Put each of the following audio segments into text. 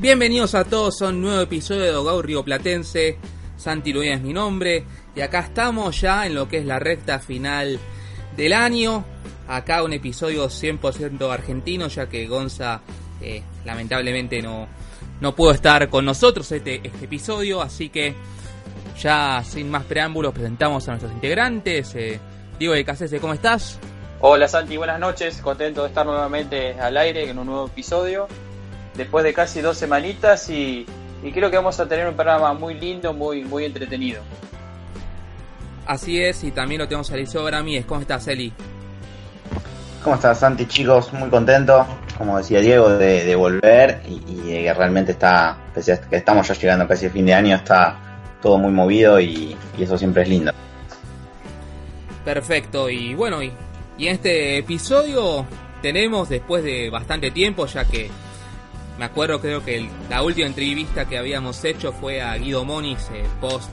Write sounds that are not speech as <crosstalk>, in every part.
Bienvenidos a todos a un nuevo episodio de Dogau Río Platense. Santi Luis es mi nombre. Y acá estamos ya en lo que es la recta final del año. Acá un episodio 100% argentino, ya que Gonza eh, lamentablemente no, no pudo estar con nosotros este, este episodio. Así que ya sin más preámbulos presentamos a nuestros integrantes. Eh, Diego de Casese, ¿cómo estás? Hola Santi, buenas noches. Contento de estar nuevamente al aire en un nuevo episodio después de casi dos semanitas y, creo que vamos a tener un programa muy lindo, muy, muy entretenido. Así es, y también lo tenemos a Eliseo Bramíes. ¿Cómo estás, Eli? ¿Cómo estás, Santi? Chicos, muy contento, como decía Diego, de, volver y, que realmente está, pese a que estamos ya llegando casi el fin de año, está todo muy movido y, eso siempre es lindo. Perfecto, y bueno, y, y en este episodio tenemos, después de bastante tiempo, ya que me acuerdo, creo que la última entrevista que habíamos hecho fue a Guido Moniz eh, post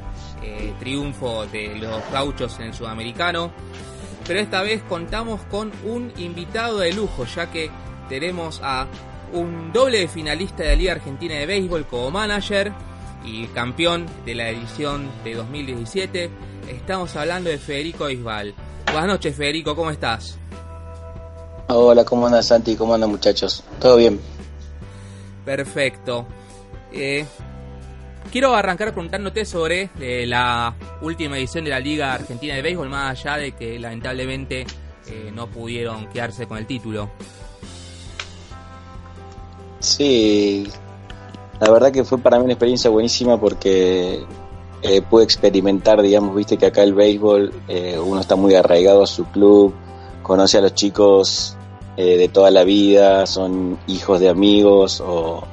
triunfo de los gauchos en el sudamericano. Pero esta vez contamos con un invitado de lujo, ya que tenemos a un doble finalista de la Liga Argentina de Béisbol como manager y campeón de la edición de 2017. Estamos hablando de Federico Isbal. Buenas noches, Federico, ¿cómo estás? Hola, ¿cómo andas, Santi? ¿Cómo andan, muchachos? ¿Todo bien? Perfecto. Eh, quiero arrancar preguntándote sobre eh, la última edición de la Liga Argentina de Béisbol, más allá de que lamentablemente eh, no pudieron quedarse con el título. Sí, la verdad que fue para mí una experiencia buenísima porque pude experimentar, digamos, viste que acá el béisbol uno está muy arraigado a su club, conoce a los chicos eh, de toda la vida, son hijos de amigos o,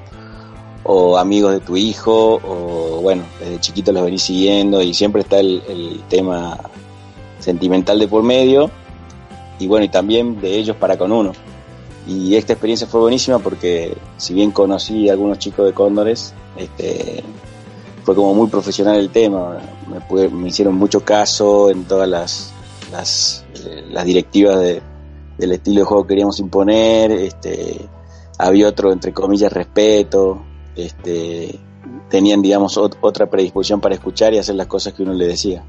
amigos de tu hijo, o bueno, desde chiquito los venís siguiendo y siempre está el, tema sentimental de por medio y bueno, y también de ellos para con uno. Y esta experiencia fue buenísima porque si bien conocí a algunos chicos de Cóndores, este, fue como muy profesional el tema, me, me hicieron mucho caso en todas las, las, eh, las directivas de, del estilo de juego que queríamos imponer, este, había otro, entre comillas, respeto, este, tenían, digamos, otra predisposición para escuchar y hacer las cosas que uno le decía.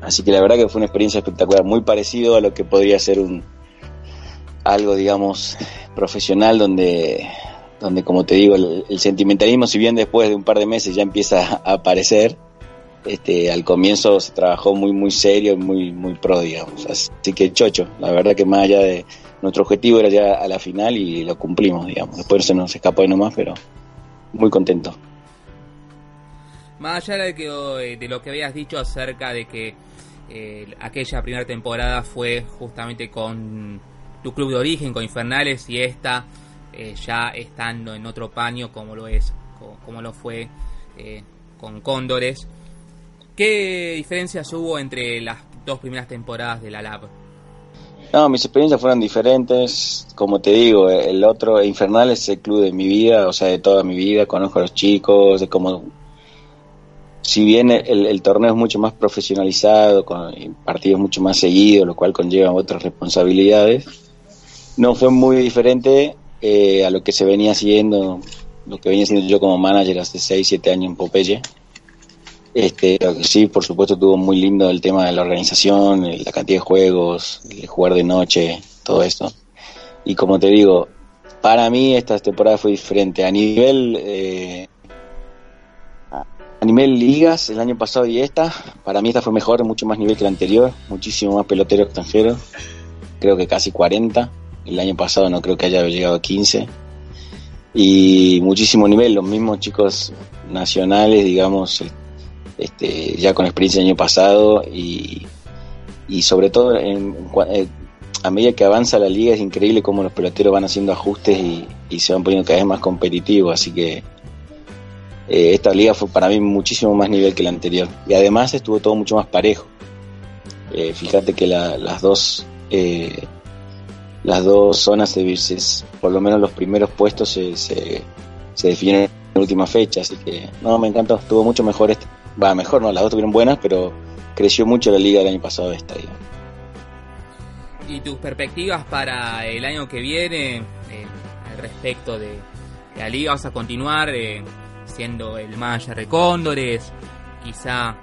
Así que la verdad que fue una experiencia espectacular, muy parecido a lo que podría ser un algo, digamos, profesional donde, donde como te digo, el, el sentimentalismo, si bien después de un par de meses ya empieza a aparecer, este, al comienzo se trabajó muy, muy serio y muy, muy pro, digamos. Así que chocho, la verdad que más allá de nuestro objetivo era ya a la final y lo cumplimos, digamos. Después se nos escapó de nomás, pero muy contento. Más allá de, que, eh, lo que habías dicho acerca de que eh, aquella primera temporada fue justamente con tu club de origen, con Infernales, y esta eh, ya estando en otro paño como lo es, como, lo fue con Cóndores. ¿Qué diferencias hubo entre las dos primeras temporadas de la Lab? No, mis experiencias fueron diferentes. Como te digo, el otro, Infernal, es el club de mi vida, o sea, de toda mi vida. Conozco a los chicos, de cómo. Si bien el, torneo es mucho más profesionalizado, con partidos mucho más seguidos, lo cual conlleva otras responsabilidades, no fue muy diferente eh, a lo que se venía haciendo, lo que venía haciendo yo como manager hace 6, 7 años en Popeye este, sí, por supuesto, tuvo muy lindo el tema de la organización, la cantidad de juegos, el jugar de noche, todo esto. Y como te digo, para mí esta temporada fue diferente. A nivel eh, a nivel ligas, el año pasado y esta, para mí esta fue mejor, mucho más nivel que la anterior, muchísimo más pelotero extranjero, creo que casi 40. El año pasado no creo que haya llegado a 15. Y muchísimo nivel, los mismos chicos nacionales, digamos, este, ya con experiencia el año pasado y, y sobre todo en, eh, a medida que avanza la liga es increíble cómo los peloteros van haciendo ajustes y, se van poniendo cada vez más competitivos, así que eh, esta liga fue para mí muchísimo más nivel que la anterior. Y además estuvo todo mucho más parejo. Eh, fíjate que las dos las dos zonas de por lo menos los primeros puestos se, se, definen en la última fecha, así que no, me encantó, estuvo mucho mejor este, va mejor no, las dos estuvieron buenas, pero creció mucho la liga del año pasado esta. ¿Y tus perspectivas para el año que viene al respecto de, la liga? ¿Vas a continuar? siendo el manager de Cóndores, quizá...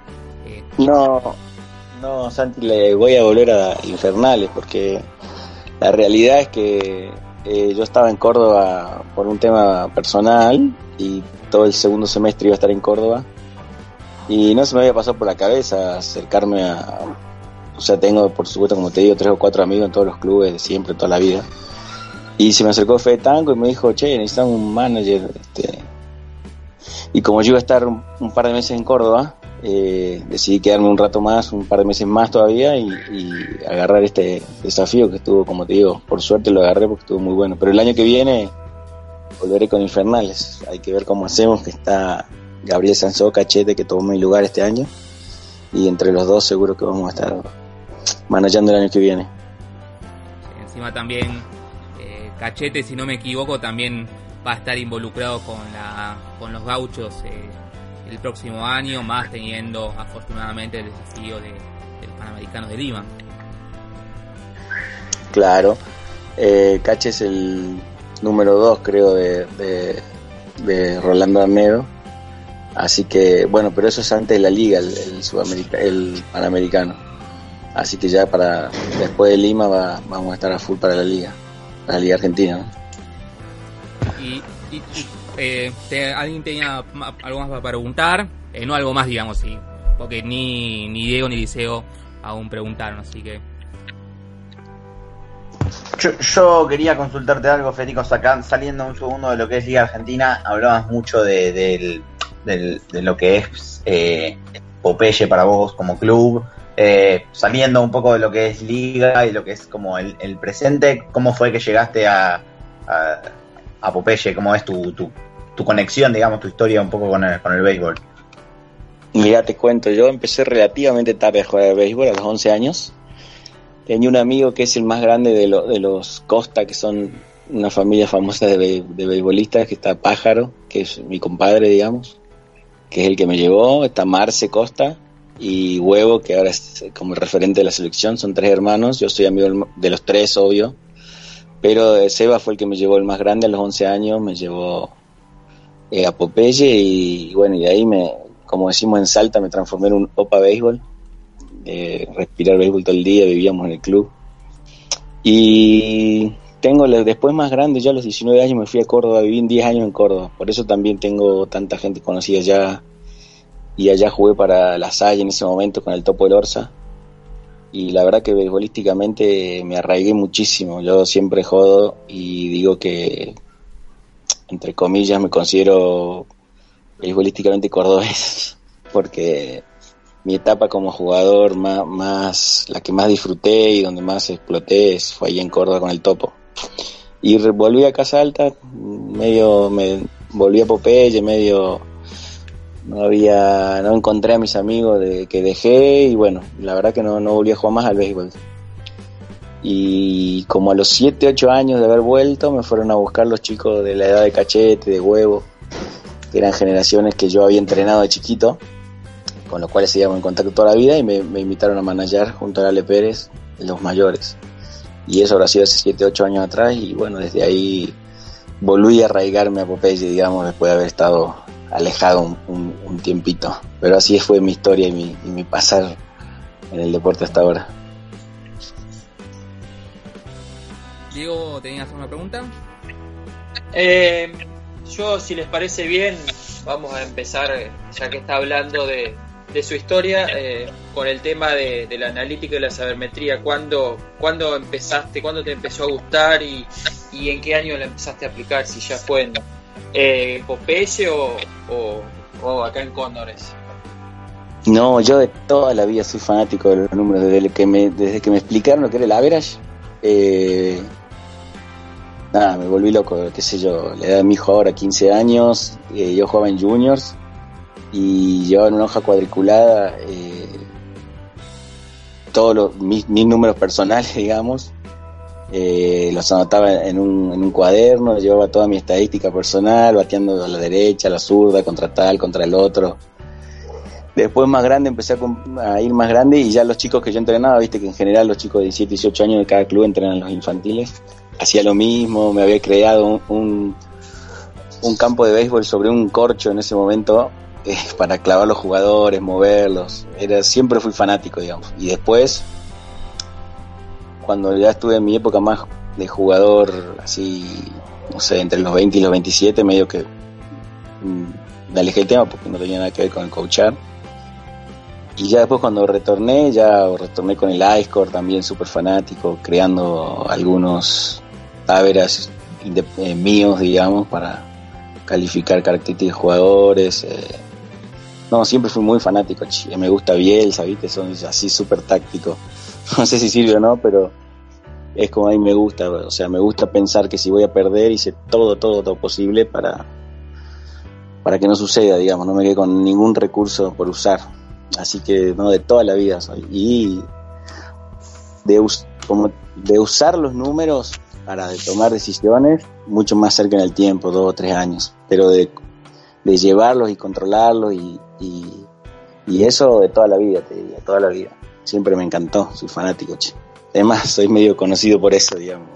Eh, no, no, Santi, le voy a volver a Infernales porque la realidad es que eh, yo estaba en Córdoba por un tema personal y todo el segundo semestre iba a estar en Córdoba y no se me había pasado por la cabeza acercarme a... O sea, tengo, por supuesto, como te digo, tres o cuatro amigos en todos los clubes de siempre, toda la vida. Y se me acercó Fede Tango y me dijo, che, necesitan un manager, este, y como yo iba a estar un, par de meses en Córdoba, eh, decidí quedarme un rato más, un par de meses más todavía y, agarrar este desafío que estuvo, como te digo, por suerte lo agarré porque estuvo muy bueno. Pero el año que viene volveré con Infernales. Hay que ver cómo hacemos, que está Gabriel Sanzó, Cachete, que tomó mi lugar este año. Y entre los dos seguro que vamos a estar manejando el año que viene. encima también eh, Cachete, si no me equivoco, también va a estar involucrado con, la, con los gauchos eh, el próximo año, más teniendo afortunadamente el desafío de, los Panamericanos de Lima. Claro, eh, Cache es el número 2 creo de, de, Rolando Arnedo, así que bueno, pero eso es antes de la liga, el, el Panamericano. Así que ya para después de Lima va, vamos a estar a full para la liga, la liga argentina. ¿no? Y, eh, ¿Alguien tenía algo más para preguntar? Eh, no algo más, digamos, sí. Porque ni, ni Diego ni Liceo aún preguntaron, así que... Yo, quería consultarte algo, Federico, saliendo un segundo de lo que es Liga Argentina, hablabas mucho de, lo que es eh, Popeye para vos como club, eh, saliendo un poco de lo que es Liga y lo que es como el, presente, ¿cómo fue que llegaste a a Popeye, cómo es tu, tu, conexión, digamos, tu historia un poco con el, con el béisbol. Mira, te cuento, yo empecé relativamente tarde a jugar al béisbol, a los 11 años. Tenía un amigo que es el más grande de, de los Costa, que son una familia famosa de, de beisbolistas, que está Pájaro, que es mi compadre, digamos, que es el que me llevó, está Marce Costa y Huevo, que ahora es como el referente de la selección, son tres hermanos, yo soy amigo de los tres, obvio, pero Seba fue el que me llevó el más grande a los 11 años, me llevó eh, a Popeye y, bueno, y de ahí me, como decimos en Salta, me transformé en un opa béisbol, eh, respirar béisbol todo el día, vivíamos en el club. Y tengo después más grande, ya a los 19 años me fui a Córdoba, viví 10 años en Córdoba, por eso también tengo tanta gente conocida allá y allá jugué para la Salle en ese momento con el Topo del Orsa y la verdad que beisbolísticamente me arraigué muchísimo. Yo siempre jodo y digo que, entre comillas, me considero beisbolísticamente cordobés, <laughs> porque mi etapa como jugador más, más, la que más disfruté y donde más exploté fue ahí en Córdoba con el topo. Y volví a Casa Alta, medio, me volví a Popeye, medio no había no encontré a mis amigos de que dejé y bueno la verdad que no, no volví a jugar más al béisbol. Y como a los 7, 8 años de haber vuelto me fueron a buscar los chicos de la edad de cachete, de huevo que eran generaciones que yo había entrenado de chiquito con los cuales seguíamos en contacto toda la vida y me, invitaron a manejar junto a Ale Pérez los mayores y eso habrá sido hace 7, 8 años atrás y bueno desde ahí volví a arraigarme a Popeye digamos después de haber estado alejado un, tiempito. Pero así fue mi historia y mi, y mi pasar en el deporte hasta ahora. Diego, ¿tenías una pregunta? Eh, yo, si les parece bien, vamos a empezar, ya que está hablando de, de su historia, eh, con el tema de, la analítica y la sabermetría. ¿Cuándo, ¿Cuándo empezaste? ¿Cuándo te empezó a gustar? Y, y en qué año la empezaste a aplicar? Si ya fue en, eh, o, acá en Cóndores? No, yo de toda la vida soy fanático de los números. Desde que me, desde que me explicaron lo que era el average, eh, nada, me volví loco, qué sé yo, le da a mi hijo ahora 15 años, eh, yo jugaba en juniors y llevaba en una hoja cuadriculada eh, todos los, mis, números personales, <laughs> digamos, eh, los anotaba en un, en un cuaderno, llevaba toda mi estadística personal, bateando a la derecha, a la zurda, contra tal, contra el otro. Después más grande empecé a, ir más grande y ya los chicos que yo entrenaba, viste que en general los chicos de 17, 18 años de cada club entrenan los infantiles, hacía lo mismo, me había creado un, un, campo de béisbol sobre un corcho en ese momento eh, para clavar los jugadores, moverlos, era siempre fui fanático, digamos. Y después, cuando ya estuve en mi época más de jugador, así, no sé, entre los 20 y los 27, medio que mm, me alejé el tema porque no tenía nada que ver con el coachar y ya después cuando retorné, ya retorné con el iScore también súper fanático, creando algunos taberas eh, míos, digamos, para calificar características de jugadores. Eh. No, siempre fui muy fanático, me gusta Bielsa, ¿viste? Son así súper táctico. <laughs> No sé si sirve o no, pero es como a mí me gusta, o sea, me gusta pensar que si voy a perder hice todo, todo, todo posible para, para que no suceda, digamos, no me quede con ningún recurso por usar. Así que, no, de toda la vida soy. Y de, como de usar los números para tomar decisiones, mucho más cerca en el tiempo, dos o tres años. Pero de, de llevarlos y controlarlos y, y, eso de toda la vida, te diría, toda la vida. Siempre me encantó, soy fanático, che. Además, soy medio conocido por eso, digamos,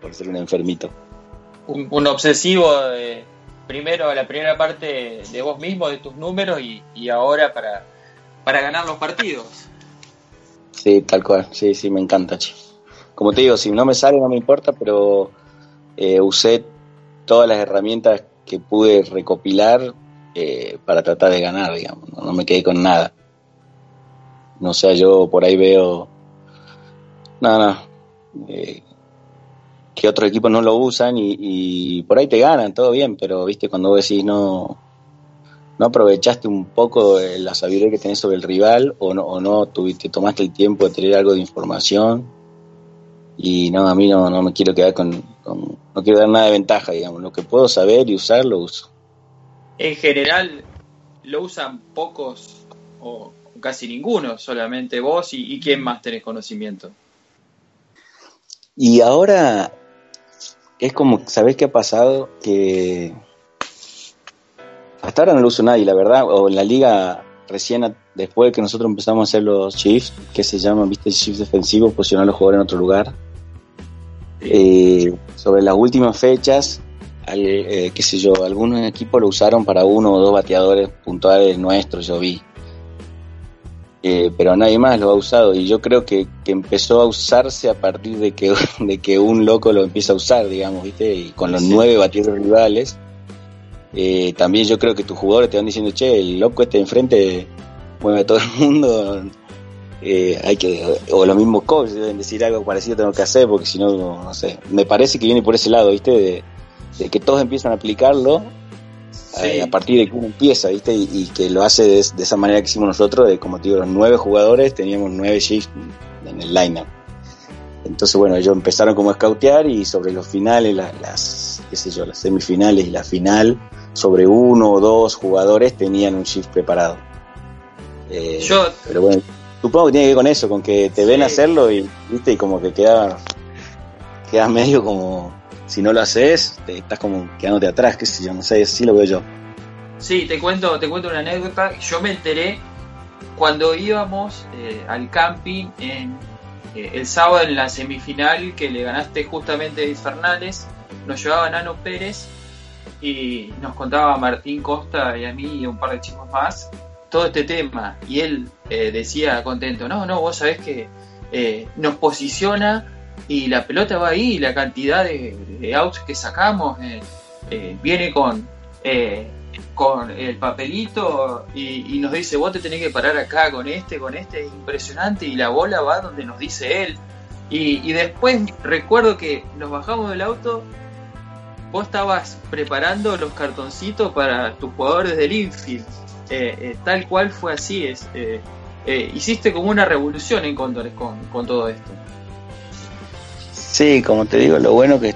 por ser un enfermito. Un, un obsesivo de, primero, la primera parte de vos mismo, de tus números, y, y ahora para, para ganar los partidos. Sí, tal cual, sí, sí, me encanta, che. Como te digo, si no me sale no me importa, pero eh, usé todas las herramientas que pude recopilar eh, para tratar de ganar, digamos, no, me quedé con nada. No sé, yo por ahí veo, nada, no, eh, que otros equipos no lo usan y, por ahí te ganan, todo bien, pero viste, cuando vos decís no, no aprovechaste un poco la sabiduría que tenés sobre el rival o no, o no tuviste, tomaste el tiempo de tener algo de información y no, a mí no me quiero quedar con, no quiero dar nada de ventaja, digamos, lo que puedo saber y usar lo uso. En general lo usan pocos o casi ninguno, solamente vos y, y quién más tenés conocimiento. Y ahora es como, ¿sabés qué ha pasado? Que hasta ahora no lo uso nadie, la verdad, o en la liga recién después de que nosotros empezamos a hacer los shifts, que se llaman, viste, shifts defensivos, posicionar a los jugadores en otro lugar. Eh, sobre las últimas fechas, eh, qué sé yo, algunos equipos lo usaron para uno o dos bateadores puntuales nuestros, yo vi. Eh, pero nadie más lo ha usado y yo creo que, empezó a usarse a partir de que, <laughs> de que un loco lo empieza a usar, digamos, ¿viste? Y con los nueve bateadores rivales eh, también yo creo que tus jugadores te van diciendo, che, el loco este enfrente mueve a todo el mundo. Eh, hay que, o los mismos coaches deben decir algo parecido tengo que hacer, porque si no, no sé. Me parece que viene por ese lado, ¿viste? De, que todos empiezan a aplicarlo eh, a partir de que uno empieza, ¿viste? Y, que lo hace de, esa manera que hicimos nosotros, de como te digo, los nueve jugadores, teníamos nueve shifts en el lineup. Entonces, bueno, ellos empezaron como a scoutear y sobre los finales, las, qué sé yo, las semifinales y la final, sobre uno o dos jugadores tenían un shift preparado. Eh, yo, pero bueno, supongo que tiene que ver con eso, con que te ven hacerlo y viste y como que queda quedas medio como si no lo haces, te estás como quedándote atrás, qué sé yo, no sé, así lo veo yo. Sí, te cuento, te cuento una anécdota. Yo me enteré cuando íbamos eh, al camping en, eh, el sábado en la semifinal que le ganaste justamente a Infernales. Nos llevaba Nano Pérez y nos contaba Martín Costa y a mí y un par de chicos más todo este tema y él eh, decía contento, no, no, vos sabés que nos posiciona y la pelota va ahí la cantidad de, outs que sacamos eh, viene con con el papelito y, nos dice vos te tenés que parar acá con este, con este, es impresionante y la bola va donde nos dice él y, después recuerdo que nos bajamos del auto vos estabas preparando los cartoncitos para tus jugadores del infield. Eh, eh, tal cual fue así. Es, eh, hiciste como una revolución en Cóndores con, todo esto. Sí, como te digo, lo bueno que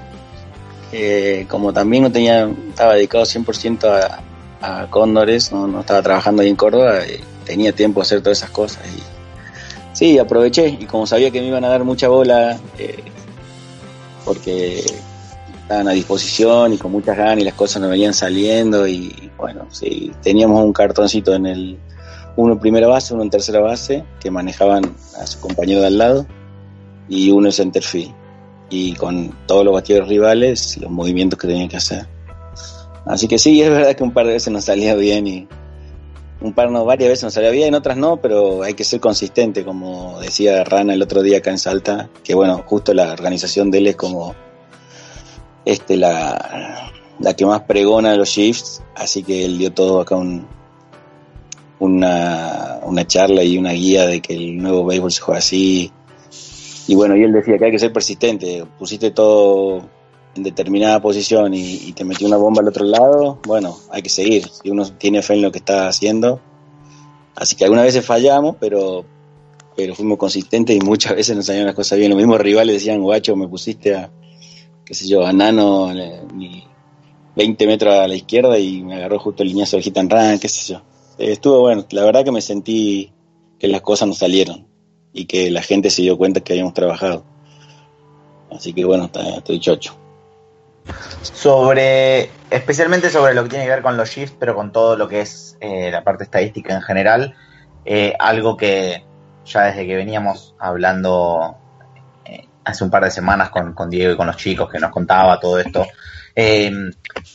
como también no tenía, estaba dedicado 100% a, a Cóndores, no, no, estaba trabajando ahí en Córdoba, eh, tenía tiempo de hacer todas esas cosas. Y sí, aproveché y como sabía que me iban a dar mucha bola, eh, porque estaban a disposición y con muchas ganas y las cosas no venían saliendo y bueno, sí, teníamos un cartoncito en el uno en primera base, uno en tercera base, que manejaban a su compañero de al lado, y uno en centerfield. Y con todos los bateadores rivales, los movimientos que tenían que hacer. Así que sí, es verdad que un par de veces nos salía bien y un par no, varias veces nos salía bien, otras no, pero hay que ser consistente, como decía Rana el otro día acá en Salta, que bueno, justo la organización de él es como este la, la que más pregona los shifts, así que él dio todo acá un, una, una charla y una guía de que el nuevo béisbol se juega así. Y bueno, y él decía que hay que ser persistente. Pusiste todo en determinada posición y, te metió una bomba al otro lado, bueno, hay que seguir. Si uno tiene fe en lo que está haciendo. Así que algunas veces fallamos, pero pero fuimos consistentes y muchas veces nos salieron las cosas bien. Los mismos rivales decían, guacho, me pusiste a, qué sé yo, a Nano 20 metros a la izquierda y me agarró justo el lineazo del hit and run, qué sé yo. Eh, estuvo bueno. La verdad que me sentí que las cosas nos salieron y que la gente se dio cuenta que habíamos trabajado. Así que bueno, estoy chocho. Sobre, especialmente sobre lo que tiene que ver con los shifts, pero con todo lo que es eh, la parte estadística en general, eh, algo que ya desde que veníamos hablando hace un par de semanas con, con, Diego y con los chicos que nos contaba todo esto,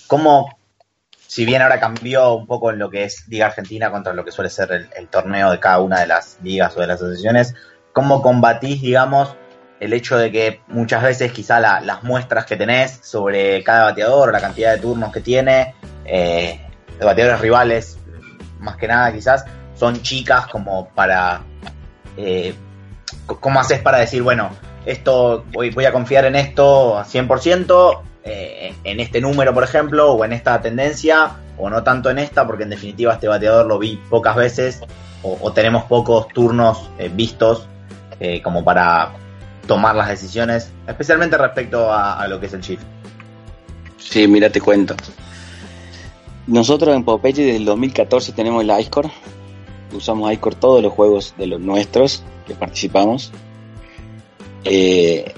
¿cómo si bien ahora cambió un poco en lo que es Liga Argentina contra lo que suele ser el, torneo de cada una de las ligas o de las asociaciones, ¿cómo combatís, digamos, el hecho de que muchas veces quizá las muestras que tenés sobre cada bateador, la cantidad de turnos que tiene, eh, de bateadores rivales, más que nada quizás, son chicas como para... Eh, ¿Cómo haces para decir, bueno, esto voy, voy a confiar en esto a 100%? Eh, en este número, por ejemplo, o en esta tendencia, o no tanto en esta, porque en definitiva este bateador lo vi pocas veces, o, tenemos pocos turnos eh, vistos eh, como para tomar las decisiones, especialmente respecto a, lo que es el shift. Sí, mira, te cuento. Nosotros en Popeye desde el 2014 tenemos el iScore. Usamos iScore todos los juegos de los nuestros que participamos. Eh,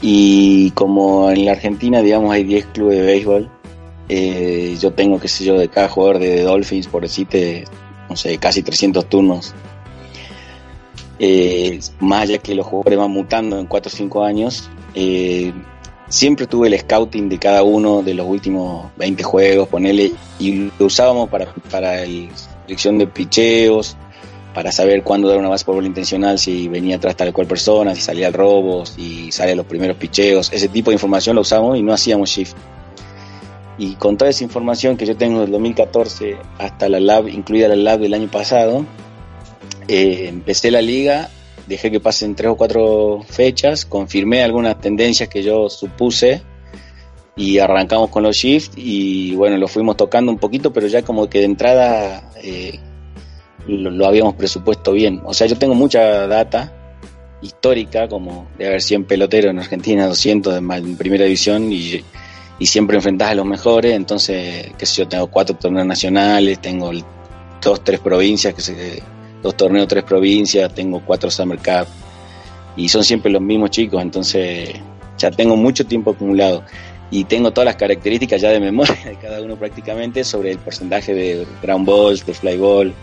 y como en la Argentina, digamos, hay 10 clubes de béisbol, eh, yo tengo, qué sé yo, de cada jugador de Dolphins, por decirte, no sé, casi 300 turnos. Eh, más allá que los jugadores van mutando en 4 o 5 años, eh, siempre tuve el scouting de cada uno de los últimos 20 juegos, ponele, y lo usábamos para, para la selección de picheos, para saber cuándo dar una base por bola intencional, si venía atrás tal cual persona, si salía el robo, si salían los primeros picheos, ese tipo de información lo usamos y no hacíamos shift. Y con toda esa información que yo tengo del 2014 hasta la lab, incluida la lab del año pasado, eh, empecé la liga, dejé que pasen tres o cuatro fechas, confirmé algunas tendencias que yo supuse y arrancamos con los shifts y bueno, lo fuimos tocando un poquito, pero ya como que de entrada... Eh, lo, habíamos presupuesto bien. O sea, yo tengo mucha data histórica, como de haber 100 peloteros en Argentina, 200 en primera división y, siempre enfrentás a los mejores. Entonces, qué sé yo, tengo cuatro torneos nacionales, tengo dos, tres provincias, que se, dos torneos, tres provincias, tengo cuatro Summer Cup y son siempre los mismos chicos. Entonces, ya tengo mucho tiempo acumulado y tengo todas las características ya de memoria de cada uno prácticamente sobre el porcentaje de ground balls, de fly ball,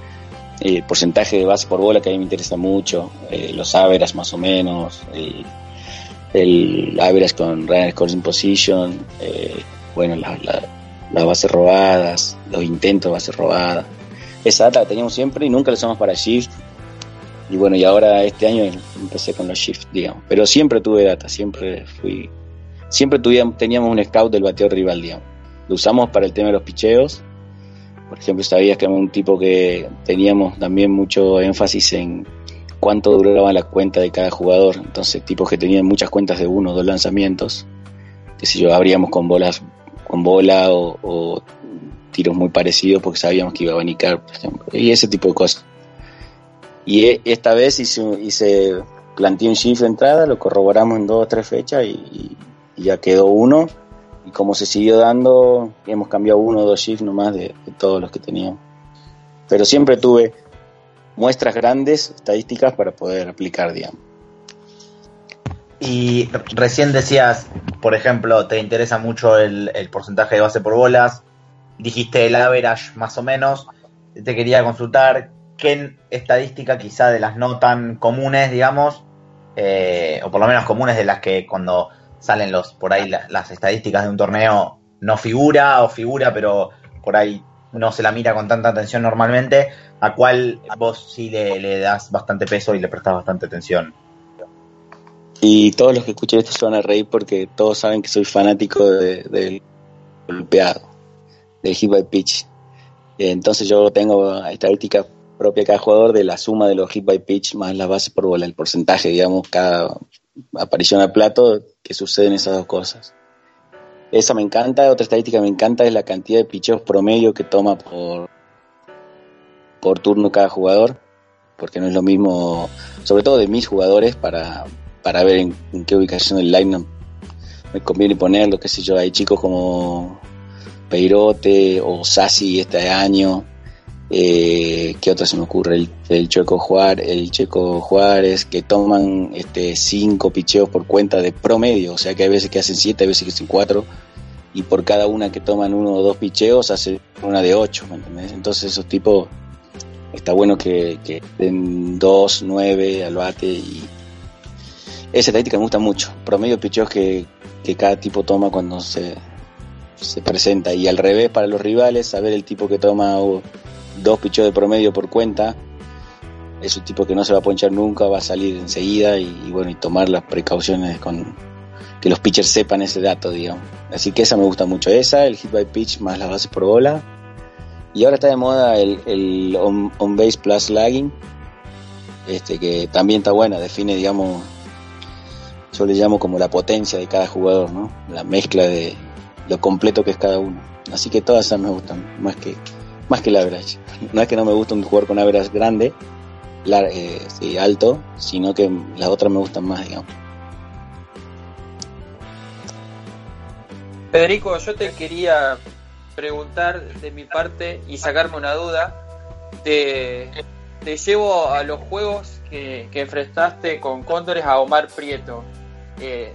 el eh, porcentaje de base por bola que a mí me interesa mucho, eh, los average más o menos, el, el average con runner scoring position, eh, bueno, las bases robadas, los intentos de bases robadas. Esa data la teníamos siempre y nunca la usamos para shift. Y bueno, y ahora este año empecé con los shift, digamos. Pero siempre tuve data, siempre fui. Siempre teníamos un scout del bateo rival, digamos. Lo usamos para el tema de los picheos por ejemplo, sabías que era un tipo que teníamos también mucho énfasis en cuánto duraba la cuenta de cada jugador. Entonces, tipos que tenían muchas cuentas de uno o dos lanzamientos, que si yo abríamos con bolas, con bola o, tiros muy parecidos porque sabíamos que iba a abanicar, y ese tipo de cosas. Y e, esta vez hice, hice planteé un shift de entrada, lo corroboramos en dos o tres fechas y, ya quedó uno y como se siguió dando, hemos cambiado uno o dos shifts nomás de, todos los que teníamos. Pero siempre tuve muestras grandes, estadísticas para poder aplicar, digamos. Y recién decías, por ejemplo, te interesa mucho el, porcentaje de base por bolas, dijiste el average más o menos, te quería consultar qué estadística quizá de las no tan comunes, digamos, eh, o por lo menos comunes de las que cuando salen los por ahí las, las estadísticas de un torneo no figura o figura, pero por ahí no se la mira con tanta atención normalmente, a cuál vos sí le, das bastante peso y le prestas bastante atención. Y todos los que escuchen esto se van a reír porque todos saben que soy fanático del de, golpeado, del hit by pitch. Entonces yo tengo estadística propia cada jugador de la suma de los hit by pitch más la base por bola, el porcentaje, digamos, cada aparición al plato que suceden esas dos cosas. Esa me encanta, otra estadística que me encanta es la cantidad de picheos promedio que toma por, por turno cada jugador, porque no es lo mismo, sobre todo de mis jugadores, para, para ver en, qué ubicación del line me conviene ponerlo, qué sé yo, hay chicos como Peirote o Sassi este año, eh, ¿qué otra se me ocurre? El, el, Checo Juárez, el Checo Juárez, que toman este cinco picheos por cuenta de promedio, o sea que hay veces que hacen siete, hay veces que hacen cuatro, y por cada una que toman uno o dos picheos hace una de ocho, ¿me entendés? Entonces esos tipos está bueno que, den dos, nueve al bate y esa estadística me gusta mucho. Promedio de picheos que cada tipo toma cuando se, se presenta y al revés para los rivales, saber el tipo que toma dos picheos de promedio por cuenta es un tipo que no se va a ponchar nunca, va a salir enseguida y, bueno, y tomar las precauciones con que los pitchers sepan ese dato, digamos. Así que esa me gusta mucho, esa, el hit by pitch más las bases por bola. Y ahora está de moda el, el on, on, base plus lagging, este que también está buena, define, digamos, yo le llamo como la potencia de cada jugador, ¿no? La mezcla de lo completo que es cada uno. Así que todas esas me gustan, más que, más que. No es que no me guste un jugador con average grande, la, eh, alto, sino que las otras me gustan más, digamos. Federico, yo te quería preguntar de mi parte y sacarme una duda. Te, te llevo a los juegos que, que, enfrentaste con Cóndores a Omar Prieto. Eh,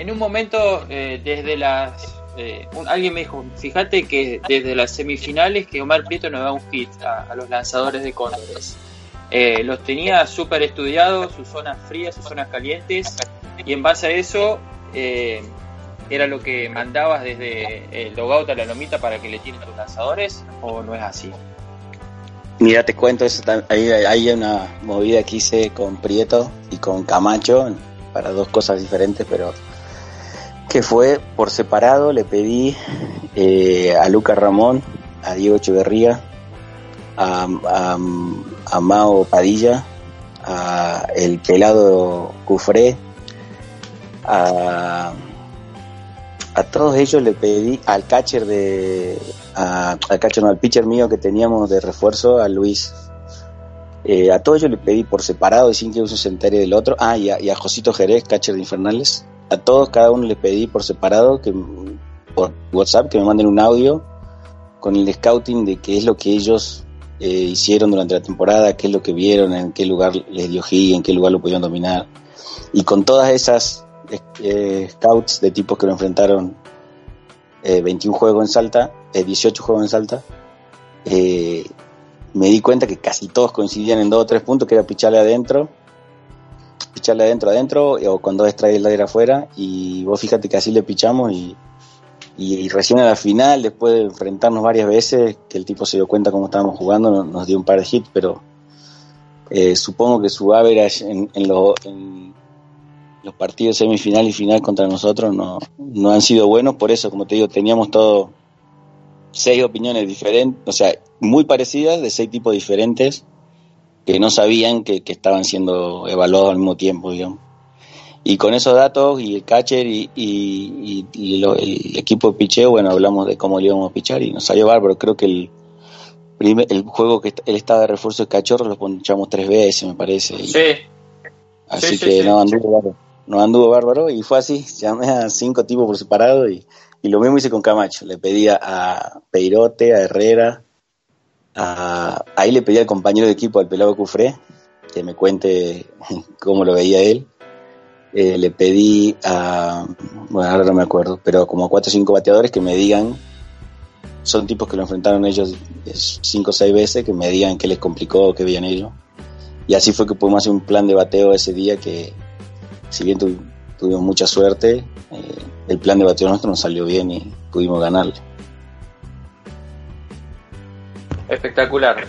en un momento, eh, desde las. Eh, alguien me dijo: fíjate que desde las semifinales que Omar Prieto nos da un hit a, a los lanzadores de Cóndores. los tenía súper estudiados, sus zonas frías, sus zonas calientes, y en base a eso era lo que mandabas desde el logout a la lomita para que le tiren tus lanzadores o no es así? Mira, te cuento, eso, hay, hay una movida que hice con Prieto y con Camacho para dos cosas diferentes, pero que fue por separado, le pedí eh, a Lucas Ramón, a Diego Echeverría, a, Mao Padilla, a el pelado Cufré, a a todos ellos le pedí al catcher de al catcher no, al pitcher mío que teníamos de refuerzo a Luis. Eh, a todos ellos le pedí por separado sin que uno se entere del otro. Ah y a, y a, Josito Jerez catcher de Infernales a todos cada uno le pedí por separado que por WhatsApp que me manden un audio con el scouting de qué es lo que ellos eh, hicieron durante la temporada qué es lo que vieron en qué lugar les dio G en qué lugar lo pudieron dominar. Y con todas esas eh, scouts de tipos que lo enfrentaron eh, 21 juegos en Salta, eh, 18 juegos en Salta, eh, me di cuenta que casi todos coincidían en dos o tres puntos, que era picharle adentro, picharle adentro, adentro, o con dos strikes de afuera, y vos fíjate que así le pichamos y, y, recién a la final, después de enfrentarnos varias veces, que el tipo se dio cuenta cómo estábamos jugando, nos, nos dio un par de hits, pero eh, supongo que su average en, en, lo, en los partidos semifinal y final contra nosotros no, no han sido buenos, por eso, como te digo, teníamos todo seis opiniones diferentes, o sea, muy parecidas, de seis tipos diferentes, que no sabían que, que estaban siendo evaluados al mismo tiempo, digamos. Y con esos datos y el catcher y, y, y, y lo, el equipo de picheo, bueno, hablamos de cómo le íbamos a pichar y nos salió bárbaro. Creo que el, primer, el juego que él estaba de refuerzo de cachorro lo ponchamos tres veces, me parece. Y, sí. Así sí, que sí, no, anduvo bárbaro, no anduvo bárbaro y fue así. <laughs> Llamé a cinco tipos por separado y Y lo mismo hice con Camacho. Le pedía a Peirote, a Herrera, ahí le pedí al compañero de equipo, al pelado Cufré, que me cuente <laughs> cómo lo veía él. Eh, le pedí a, bueno, ahora no me acuerdo, pero como cuatro o cinco bateadores que me digan, son tipos que lo enfrentaron ellos cinco o seis veces, que me digan qué les complicó, qué veían ellos. Y así fue que pudimos hacer un plan de bateo ese día que, si bien tuvimos mucha suerte, eh, el plan de bateo nuestro nos salió bien y pudimos ganarle. Espectacular.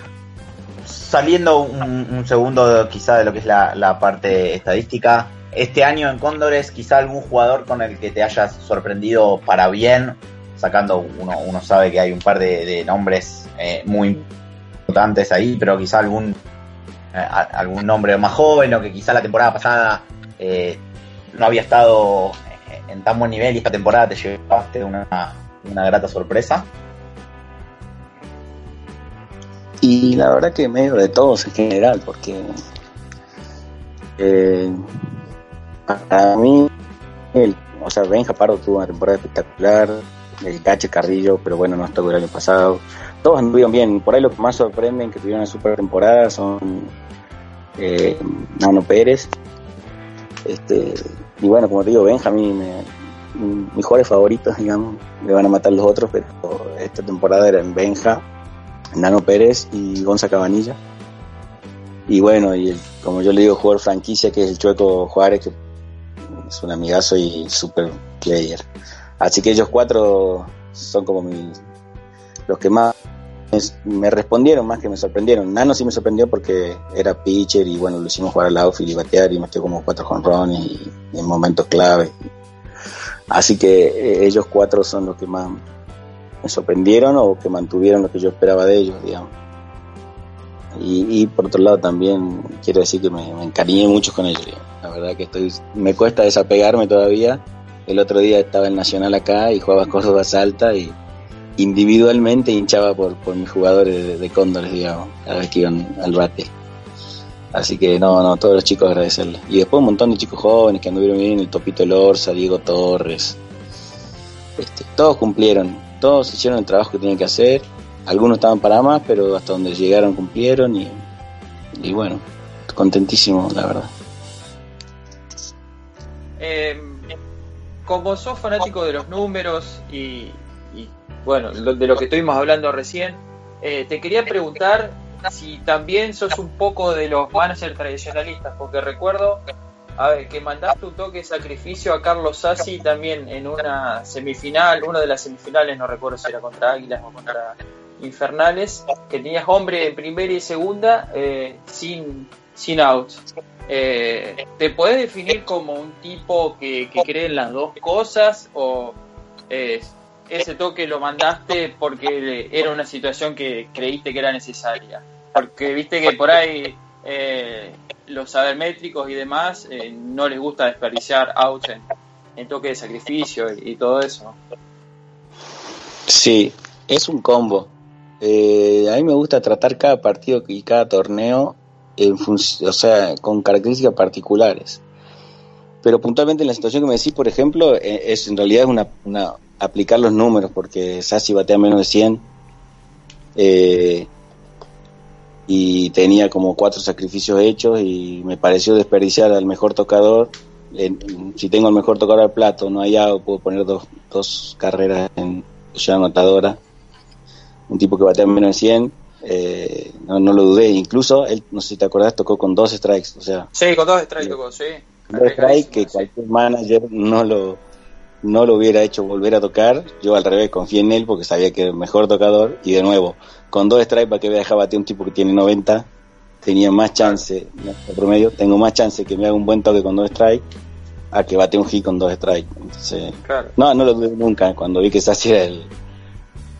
Saliendo un, segundo quizá de lo que es la, parte estadística, este año en Cóndores quizá algún jugador con el que te hayas sorprendido para bien, sacando uno, uno sabe que hay un par de, nombres eh, muy importantes ahí, pero quizá algún eh, algún nombre más joven o que quizá la temporada pasada eh, no había estado en tan buen nivel y esta temporada te llevaste una, una grata sorpresa. Y la verdad que medio de todos en general, porque eh, para mí, el, o sea, Benja Pardo tuvo una temporada espectacular, el Cache Carrillo, pero bueno, no estuvo el año pasado. Todos anduvieron bien, por ahí lo que más sorprenden que tuvieron una super temporada son eh, Nano Pérez. Este, y bueno, como te digo, Benjamín, me, mis jugadores favoritos, digamos, me van a matar los otros, pero esta temporada era en Benja Nano Pérez y Gonza Cabanilla. Y bueno, y como yo le digo, jugador franquicia, que es el Chueco Juárez, que es un amigazo y super player. Así que ellos cuatro son como los que más me respondieron, más que me sorprendieron. Nano sí me sorprendió porque era pitcher y bueno, lo hicimos jugar al outfield y batear y metió como cuatro jonrones y, y en momentos clave. Así que eh, ellos cuatro son los que más me sorprendieron o que mantuvieron lo que yo esperaba de ellos, digamos. Y, por otro lado también quiero decir que me, encariñé mucho con ellos. La verdad que estoy, me cuesta desapegarme todavía. El otro día estaba en Nacional acá y jugaba Córdoba Salta y individualmente hinchaba por, por mis jugadores de, Cóndores, digamos, que iban al bate. Así que no, no, todos los chicos agradecerles. Y después un montón de chicos jóvenes que anduvieron bien, el Topito Lorza, Diego Torres. Este, todos cumplieron todos hicieron el trabajo que tenían que hacer, algunos estaban para más, pero hasta donde llegaron cumplieron y, bueno, contentísimo, la verdad. Eh, como sos fanático de los números y, bueno, de lo que estuvimos hablando recién, eh, te quería preguntar si también sos un poco de los managers tradicionalistas, porque recuerdo a ver, que mandaste un toque de sacrificio a Carlos Sassi también en una semifinal, una de las semifinales, no recuerdo si era contra Águilas o contra Infernales, que tenías hombre en primera y segunda eh, sin, sin outs. Eh, ¿Te puedes definir como un tipo que, cree en las dos cosas o ese toque lo mandaste porque era una situación que creíste que era necesaria? Porque viste que por ahí eh, los sabermétricos y demás eh, no les gusta desperdiciar outs en, toque de sacrificio y, todo eso. Sí, es un combo. Eh, a mí me gusta tratar cada partido y cada torneo en o sea, con características particulares. Pero puntualmente en la situación que me decís, por ejemplo, eh, es en realidad es una, una, aplicar los números, porque Sassi batea menos de 100. Eh, y tenía como cuatro sacrificios hechos y me pareció desperdiciar al mejor tocador. si tengo el mejor tocador al plato, no hay algo, puedo poner dos, dos carreras en ya anotadora. Un tipo que batea menos de 100, eh, no, lo dudé. Incluso él, no sé si te acordás, tocó con dos strikes. O sea, sí, con dos strikes tocó, sí. Dos strikes que cualquier manager no lo, no lo hubiera hecho volver a tocar. Yo al revés confié en él porque sabía que era el mejor tocador. Y de nuevo, con dos strikes para que me dejar batir un tipo que tiene 90, tenía más chance, en promedio, tengo más chance que me haga un buen toque con dos strikes a que bate un hit con dos strikes. Entonces, no, no lo dudé nunca. Cuando vi que se hacía el,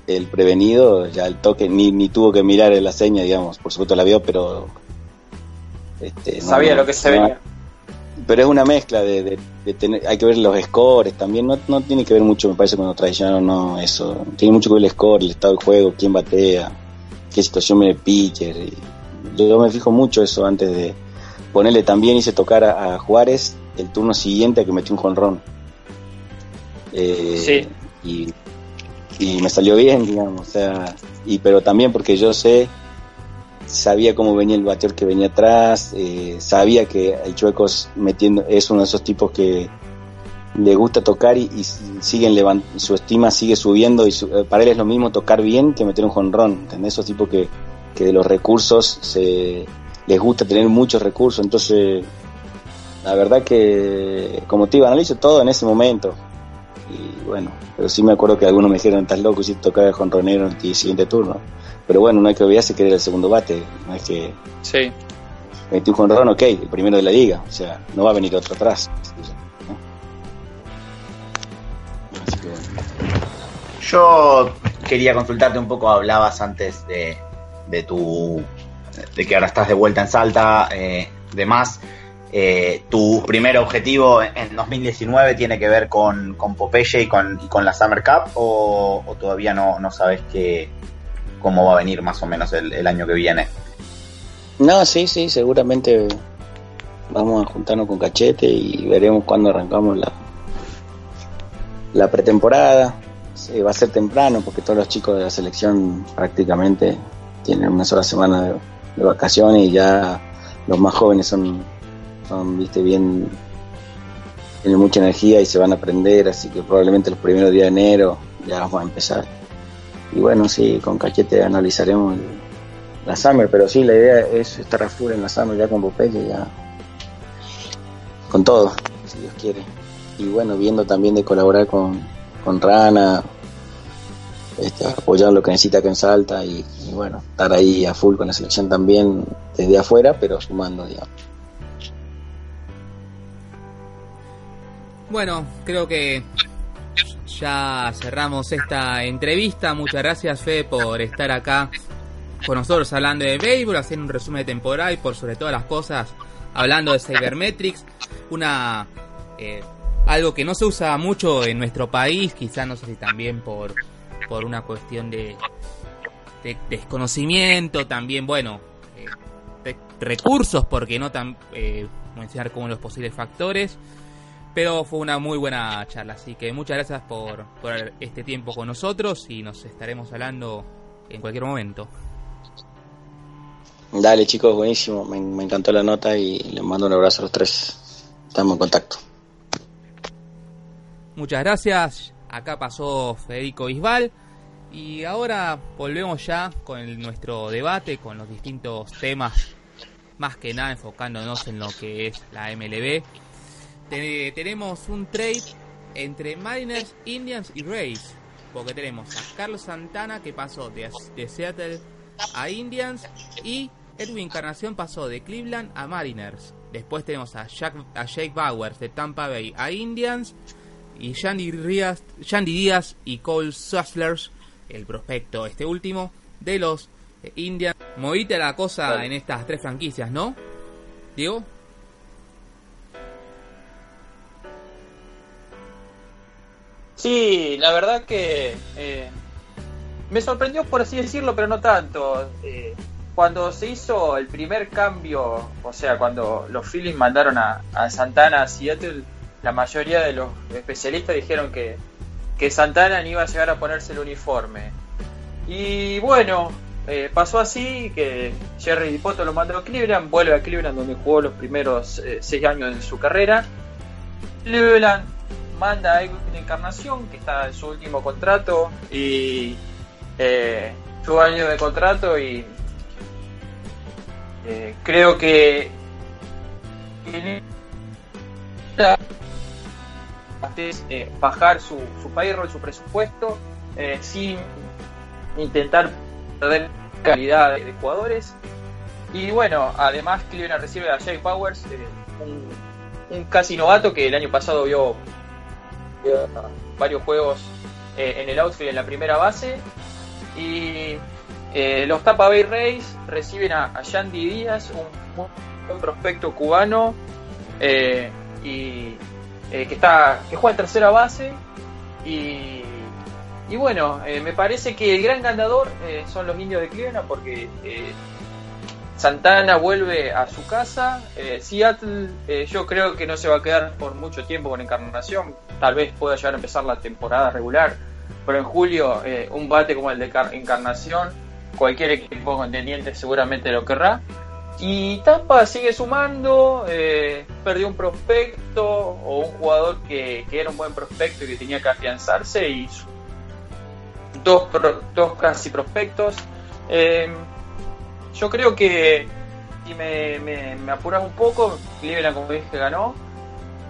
el prevenido, ya el toque, ni, ni tuvo que mirar en la seña, digamos, por supuesto la vio, pero... Este, Sabía lo que se veía. Pero es una mezcla de, de, tener, hay que ver los scores también, no, no tiene que ver mucho, me parece, con lo tradicional o no, eso. Tiene mucho que ver el score, el estado del juego, quién batea, qué situación viene el pitcher. yo me fijo mucho eso antes de ponerle también hice tocar a, Juárez el turno siguiente a que metió un jonrón. Eh, y, y me salió bien, digamos, o sea, y pero también porque yo sé, sabía cómo venía el bateador que venía atrás, eh, sabía que el Chuecos metiendo, es uno de esos tipos que le gusta tocar y, siguen su estima sigue subiendo y su, eh, para él es lo mismo tocar bien que meter un jonrón, ¿entendés? Esos tipos que, que de los recursos se les gusta tener muchos recursos, entonces la verdad que como te iba, analizo todo en ese momento. Y bueno, pero sí me acuerdo que algunos me dijeron estás loco si tocar el jonronero en el siguiente turno, pero bueno, no hay que olvidarse que era el segundo bate, no es que Sí. metí un jonrón, ok, el primero de la liga, o sea, no va a venir otro atrás. ¿no? Así que bueno. Yo quería consultarte un poco, hablabas antes de, de tu de que ahora estás de vuelta en Salta, eh, demás. Eh, tu primer objetivo en 2019 tiene que ver con, con Popeye y con, y con la Summer Cup o, o todavía no, no sabes qué, cómo va a venir más o menos el, año que viene. No, sí, sí, seguramente vamos a juntarnos con Cachete y veremos cuándo arrancamos la, la pretemporada. Sí, va a ser temprano porque todos los chicos de la selección prácticamente tienen una sola semana de, de vacaciones y ya los más jóvenes son, son viste, bien, tienen mucha energía y se van a aprender, así que probablemente los primeros días de enero ya vamos a empezar. Y bueno, sí, con Cachete analizaremos la Summer, pero sí, la idea es estar a full en la Summer ya con Popeye, ya con todo, si Dios quiere. Y bueno, viendo también de colaborar con, con Rana, este, apoyar lo que necesita acá en Salta y, y bueno, estar ahí a full con la selección también desde afuera, pero sumando, digamos. Bueno, creo que ya cerramos esta entrevista. Muchas gracias, Fe, por estar acá con nosotros hablando de béisbol, haciendo un resumen de temporada y por sobre todas las cosas hablando de Cybermetrics. Una eh, algo que no se usa mucho en nuestro país, quizás no sé si también por, por una cuestión de, de desconocimiento, también, bueno, eh, recursos, porque no tan eh, mencionar como los posibles factores. Pero fue una muy buena charla, así que muchas gracias por, por este tiempo con nosotros y nos estaremos hablando en cualquier momento. Dale chicos, buenísimo, me, me encantó la nota y les mando un abrazo a los tres. Estamos en contacto. Muchas gracias, acá pasó Federico Bisbal y ahora volvemos ya con el- nuestro debate, con los distintos temas, más que nada enfocándonos en lo que es la MLB. Te- tenemos un trade entre Mariners, Indians y Rays, porque tenemos a Carlos Santana que pasó de, de Seattle a Indians y Edwin Encarnación pasó de Cleveland a Mariners. Después tenemos a, Jack, a Jake Bowers de Tampa Bay a Indians y Shandy Díaz, Shandy Díaz y Cole Susslers, el prospecto este último, de los eh, Indians. Movite la cosa en estas tres franquicias, ¿no? Diego. Sí, la verdad que eh, me sorprendió por así decirlo, pero no tanto. Eh, cuando se hizo el primer cambio, o sea, cuando los Phillies mandaron a, Santana a Seattle, la mayoría de los especialistas dijeron que, que Santana ni iba a llegar a ponerse el uniforme. Y bueno, eh, pasó así, que Jerry Dipoto lo mandó a Cleveland, vuelve a Cleveland donde jugó los primeros seis años de su carrera. Cleveland manda a Edwin Encarnación, que está en su último contrato, y eh, su año de contrato, y eh, creo que eh, bajar su, su payroll, su presupuesto, eh, sin intentar perder calidad de, jugadores. Y bueno, además Cleveland recibe a Jake Powers, un, un casi novato que el año pasado vio varios juegos eh, en el outfield en la primera base. Y eh, los Tampa Bay Rays reciben a, a Yandy Díaz, un, prospecto cubano eh, y que está que juega en tercera base y, y bueno me parece que el gran ganador son los indios de Cleveland porque Santana vuelve a su casa eh, Seattle eh, yo creo que no se va a quedar por mucho tiempo con Encarnación tal vez pueda llegar a empezar la temporada regular pero en julio eh, un bate como el de Encarnación, cualquier equipo contendiente seguramente lo querrá. Y Tampa sigue sumando, perdió un prospecto o un jugador que, era un buen prospecto y que tenía que afianzarse y dos casi prospectos. Yo creo que, si me, me, apuras un poco, Cleveland como dije ganó.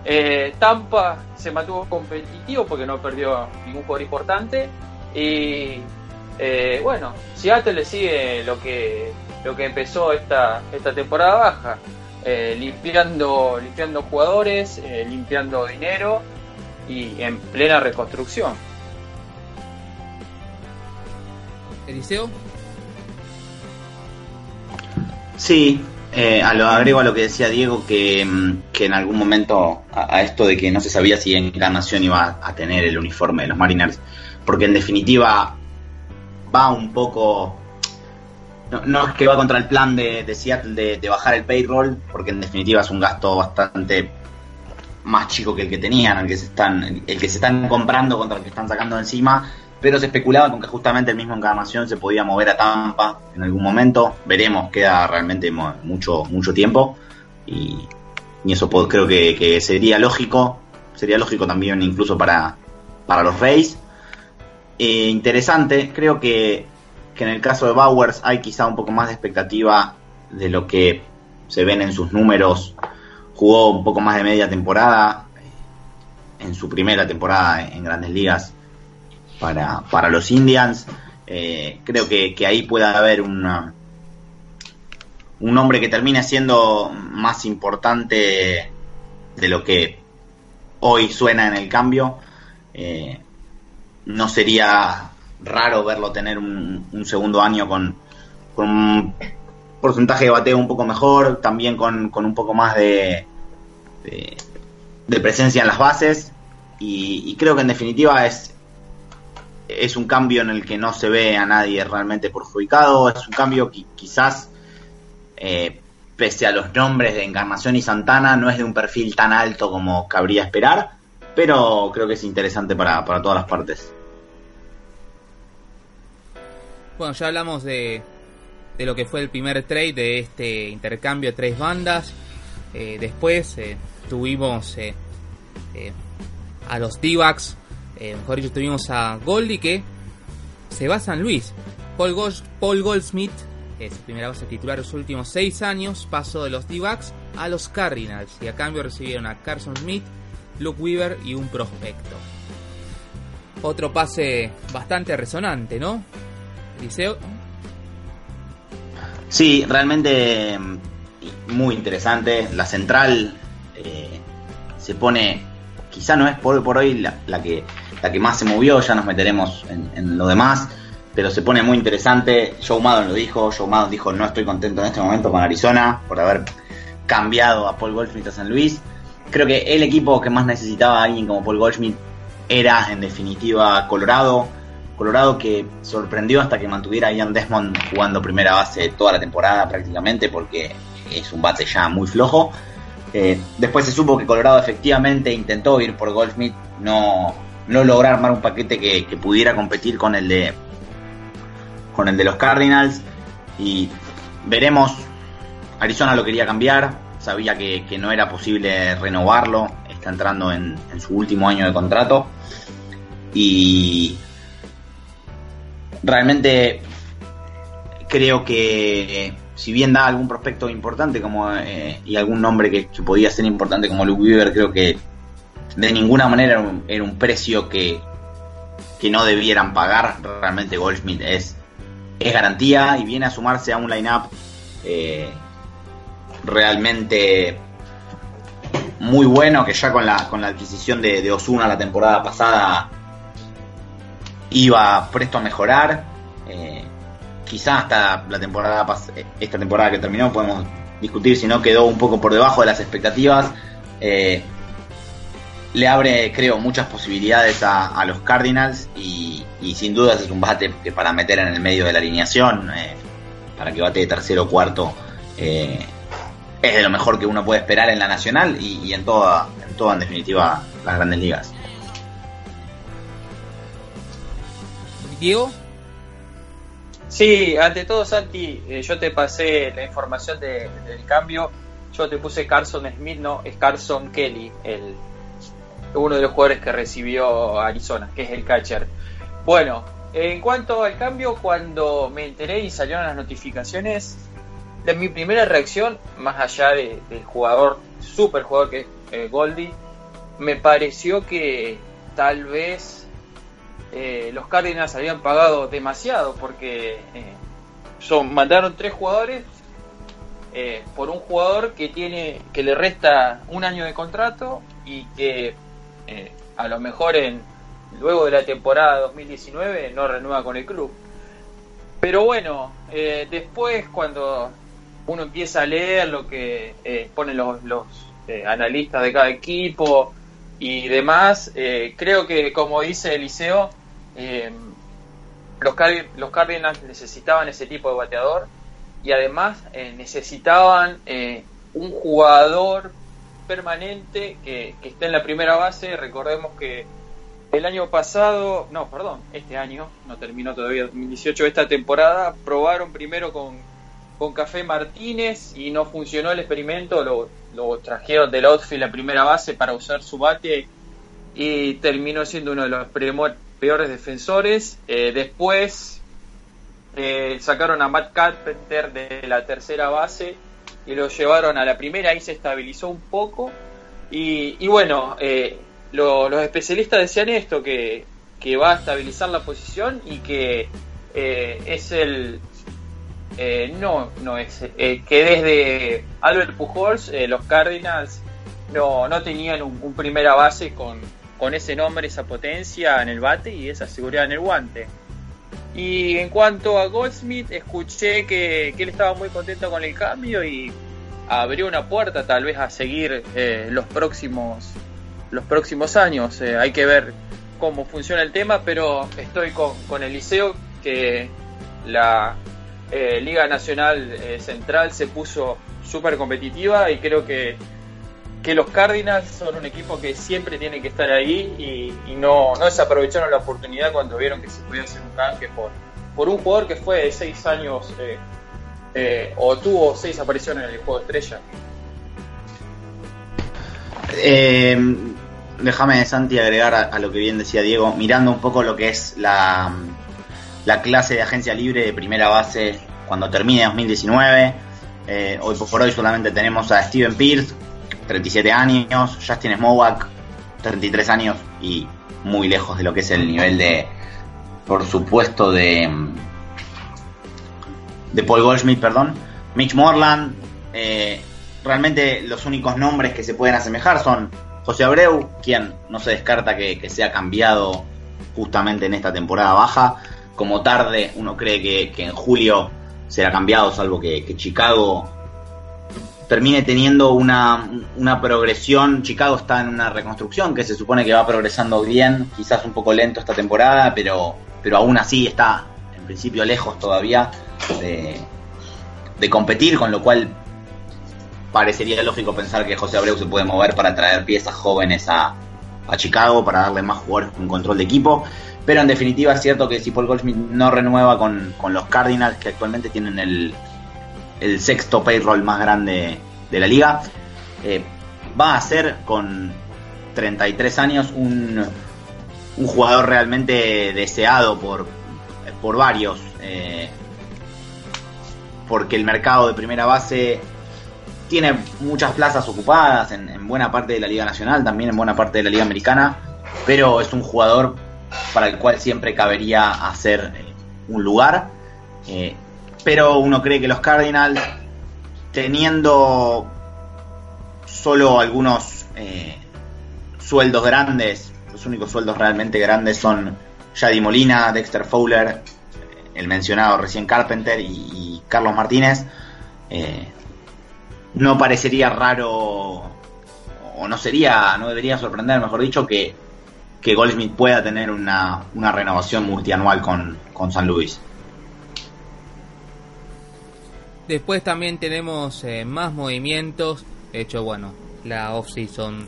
Eh, Tampa se mantuvo competitivo porque no perdió ningún jugador importante. Y eh, bueno, Seattle le sigue lo que lo que empezó esta, esta temporada baja, eh, limpiando, limpiando jugadores, eh, limpiando dinero y en plena reconstrucción. Eliseo. Sí, eh, a lo agrego a lo que decía Diego, que, mm, que en algún momento a, esto de que no se sabía si Encarnación iba a tener el uniforme de los Mariners, porque en definitiva va un poco no, es que va contra el plan de, de Seattle de, bajar el payroll, porque en definitiva es un gasto bastante más chico que el que tenían, el que se están, el que se están comprando contra el que están sacando encima, pero se especulaba con que justamente el mismo Encarnación se podía mover a Tampa en algún momento. Veremos, queda realmente mucho, mucho tiempo y, eso creo que, sería lógico, sería lógico también incluso para, para los Rays. Eh, interesante, creo que que en el caso de Bowers hay quizá un poco más de expectativa de lo que se ven en sus números. Jugó un poco más de media temporada en su primera temporada en grandes ligas para, para los Indians. Eh, creo que, ahí puede haber una, un hombre que termine siendo más importante de lo que hoy suena en el cambio. Eh, no sería raro verlo tener un, segundo año con, un porcentaje de bateo un poco mejor, también con, un poco más de, de, presencia en las bases. Y, creo que en definitiva es, es un cambio en el que no se ve a nadie realmente perjudicado. Es un cambio que quizás, eh, pese a los nombres de Encarnación y Santana, no es de un perfil tan alto como cabría esperar. Pero creo que es interesante para, para todas las partes. Bueno, ya hablamos de, de lo que fue el primer trade de este intercambio de tres bandas. Eh, después eh, tuvimos a los D-backs, mejor dicho, tuvimos a Goldie que se va a San Luis. Paul, Paul Goldsmith, es primera base titular los últimos seis años, pasó de los D-backs a los Cardinals y a cambio recibieron a Carson Smith, Luke Weaver y un prospecto. Otro pase bastante resonante, ¿no? Liceo. Sí, realmente mm, muy interesante. La central eh, se pone, quizá no es por, por hoy la, que, la que más se movió, ya nos meteremos en, lo demás, pero se pone muy interesante. Joe Maddon lo dijo, Joe Maddon dijo no estoy contento en este momento con Arizona por haber cambiado a Paul Goldschmidt a San Luis. Creo que el equipo que más necesitaba a alguien como Paul Goldschmidt era en definitiva Colorado Colorado que sorprendió hasta que mantuviera a Ian Desmond jugando primera base toda la temporada prácticamente porque es un bate ya muy flojo. Eh, después se supo que Colorado efectivamente intentó ir por Goldsmith, no, no logró armar un paquete que, pudiera competir con el de con el de los Cardinals. Y veremos. Arizona lo quería cambiar, sabía que, no era posible renovarlo, está entrando en, su último año de contrato. Y realmente creo que si bien da algún prospecto importante como eh, y algún nombre que, podía ser importante como Luke Weaver, creo que de ninguna manera era un, precio que, que, no debieran pagar. Realmente Goldschmidt es, es garantía y viene a sumarse a un line-up eh, realmente muy bueno que ya con la, con la adquisición de, Osuna la temporada pasada iba presto a mejorar. Eh, quizás hasta la temporada esta temporada que terminó podemos discutir si no quedó un poco por debajo de las expectativas. Eh, le abre, creo, muchas posibilidades a, los Cardinals y, sin duda es un bate que para meter en el medio de la alineación, eh, para que bate de tercero o cuarto, es de lo mejor que uno puede esperar en la nacional y, y en toda, en toda, en definitiva, las grandes ligas. Diego. Sí, ante todo, Santi, eh, yo te pasé la información del cambio. Yo te puse Carson Smith, no, es Carson Kelly, el, uno de los jugadores que recibió Arizona, que es el catcher. Bueno, en cuanto al cambio, cuando me enteré y salieron las notificaciones, de mi primera reacción, más allá del jugador, super jugador que es eh, Goldie, me pareció que tal vez eh, los Cardinals habían pagado demasiado porque eh, son mandaron tres jugadores eh, por un jugador que tiene que le resta un año de contrato y que a lo mejor en luego de la temporada 2019 no renueva con el club. Pero bueno, después cuando uno empieza a leer lo que ponen los, analistas de cada equipo y demás, creo que como dice Eliseo, eh, los, los Cardinals necesitaban ese tipo de bateador y además eh, necesitaban eh, un jugador permanente que, esté en la primera base. Recordemos que el año pasado, no, perdón, este año, no terminó todavía 2018, esta temporada, probaron primero con, con Café Martínez y no funcionó el experimento, lo, lo trajeron del outfield a primera base para usar su bate y terminó siendo uno de los peores defensores. Eh, después eh, sacaron a Matt Carpenter de la tercera base y lo llevaron a la primera, ahí se estabilizó un poco. Y, bueno, eh, los especialistas decían esto, que, que, va a estabilizar la posición y que es el... no, no es... que desde Albert Pujols los Cardinals no, no tenían un, un primera base con, con ese nombre, esa potencia en el bate y esa seguridad en el guante. Y en cuanto a Goldsmith, escuché que, él estaba muy contento con el cambio y abrió una puerta tal vez a seguir eh, los próximos los próximos años. Eh, hay que ver cómo funciona el tema, pero estoy con, con el liceo que la eh, Liga Nacional Central se puso súper competitiva y creo que que los Cardinals son un equipo que siempre tiene que estar ahí y, no, no desaprovecharon la oportunidad cuando vieron que se podía hacer un canje por, por un jugador que fue de seis años eh, eh, o tuvo seis apariciones en el juego estrella. Eh, déjame, Santi, agregar a, lo que bien decía Diego, mirando un poco lo que es la, la clase de agencia libre de primera base cuando termine 2019. hoy por hoy solamente tenemos a Steven Pierce, 37 años, Justin Smowak, 33 años y muy lejos de lo que es el nivel de, por supuesto, de, de Paul Goldschmidt, perdón. Mitch Morland, eh, realmente los únicos nombres que se pueden asemejar son José Abreu, quien no se descarta que, sea cambiado justamente en esta temporada baja. Como tarde, uno cree que, en julio será cambiado, salvo que Chicago termine teniendo una, una, progresión. Chicago está en una reconstrucción que se supone que va progresando bien, quizás un poco lento esta temporada, pero, pero aún así está en principio lejos todavía de, de competir, con lo cual parecería lógico pensar que José Abreu se puede mover para traer piezas jóvenes a, a Chicago, para darle más jugadores con control de equipo. Pero en definitiva es cierto que si Paul Goldschmidt no renueva con, con los Cardinals, que actualmente tienen el, el sexto payroll más grande de la liga. Eh, va a ser con 33 años un, un jugador realmente deseado por, por varios. Eh, porque el mercado de primera base tiene muchas plazas ocupadas en, buena parte de la Liga Nacional, también en buena parte de la Liga Americana, pero es un jugador para el cual siempre cabería hacer eh, un lugar pero uno cree que los Cardinals, teniendo solo algunos eh, sueldos grandes, los únicos sueldos realmente grandes son Yadi Molina, Dexter Fowler, el mencionado recién Carpenter y, Carlos Martínez, eh, no parecería raro o no sería, no debería sorprender, mejor dicho, que, que Goldsmith pueda tener una, una renovación multianual con, con San Luis. Después también tenemos eh, más movimientos. De hecho, bueno, la off-season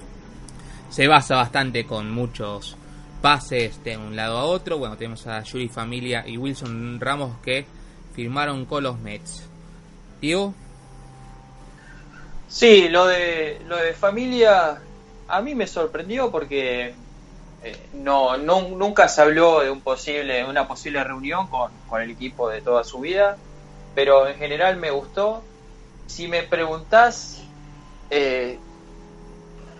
se basa bastante con muchos pases de un lado a otro. Bueno, tenemos a Yuri Familia y Wilson Ramos que firmaron con los Mets. Diego. Sí, lo de, lo de Familia a mí me sorprendió porque eh, no, nunca se habló de un posible, una posible reunión con, con, el equipo de toda su vida, pero en general me gustó. Si me preguntás, eh,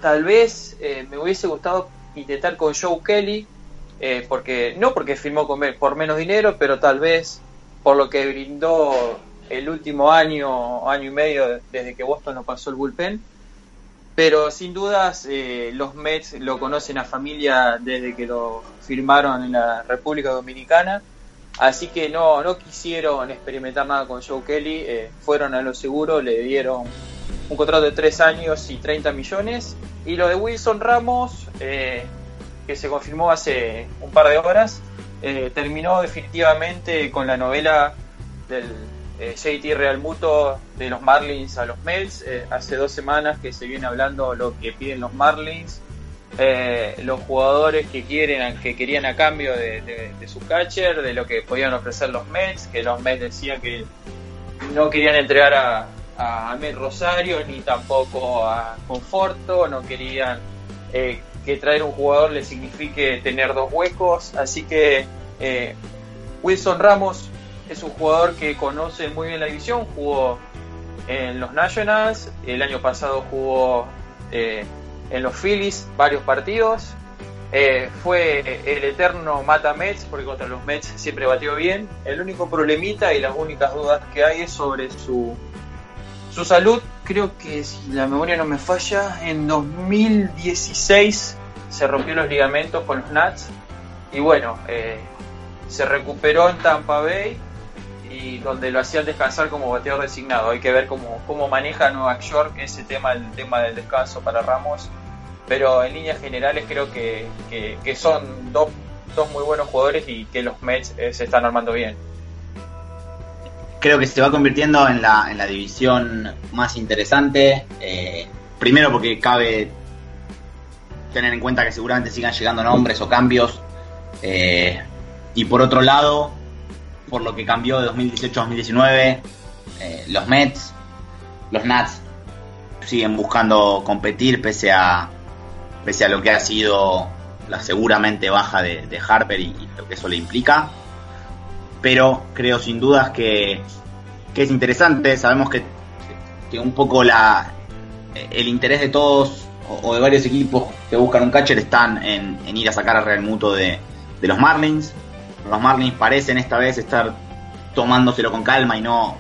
tal vez eh, me hubiese gustado intentar con Joe Kelly, porque no porque firmó con, por menos dinero, pero tal vez por lo que brindó el último año, año y medio desde que Boston nos pasó el bullpen pero sin dudas eh, los Mets lo conocen a familia desde que lo firmaron en la República Dominicana, así que no, no quisieron experimentar nada con Joe Kelly, eh, fueron a lo seguro, le dieron un contrato de 3 años y 30 millones, y lo de Wilson Ramos, eh, que se confirmó hace un par de horas, terminó definitivamente con la novela del eh, JT Real Muto de los Marlins a los Mets. Eh, hace dos semanas que se viene hablando lo que piden los Marlins, eh, los jugadores que quieren, que querían a cambio de, su catcher, de lo que podían ofrecer los Mets, que los Mets decían que no querían entregar a, a Rosario ni tampoco a Conforto, no querían que traer un jugador le signifique tener dos huecos, así que Wilson Ramos es un jugador que conoce muy bien la división, jugó en los Nationals, el año pasado jugó eh, en los Phillies varios partidos, eh, fue el eterno mata Mets, porque contra los Mets siempre batió bien. El único problemita y las únicas dudas que hay es sobre su, su salud. Creo que si la memoria no me falla, en 2016 se rompió los ligamentos con los Nats. Y bueno, eh, se recuperó en Tampa Bay y donde lo hacían descansar como bateador designado. Hay que ver cómo, cómo maneja Nueva York ese tema, el tema del descanso para Ramos. Pero en líneas generales creo que, que, son dos, dos, muy buenos jugadores y que los Mets eh, se están armando bien. Creo que se va convirtiendo en la, en la división más interesante. Eh, primero porque cabe tener en cuenta que seguramente sigan llegando nombres o cambios. Eh, y por otro lado, por lo que cambió de 2018 a 2019. Eh, los Mets, los Nats siguen buscando competir pese a, pese a lo que ha sido la seguramente baja de, Harper y, lo que eso le implica. Pero creo sin dudas que, es interesante. Sabemos que, un poco la, el interés de todos o, de varios equipos que buscan un catcher están en, ir a sacar a Real Muto de, de los Marlins. Los Marlins parecen esta vez estar tomándoselo con calma y no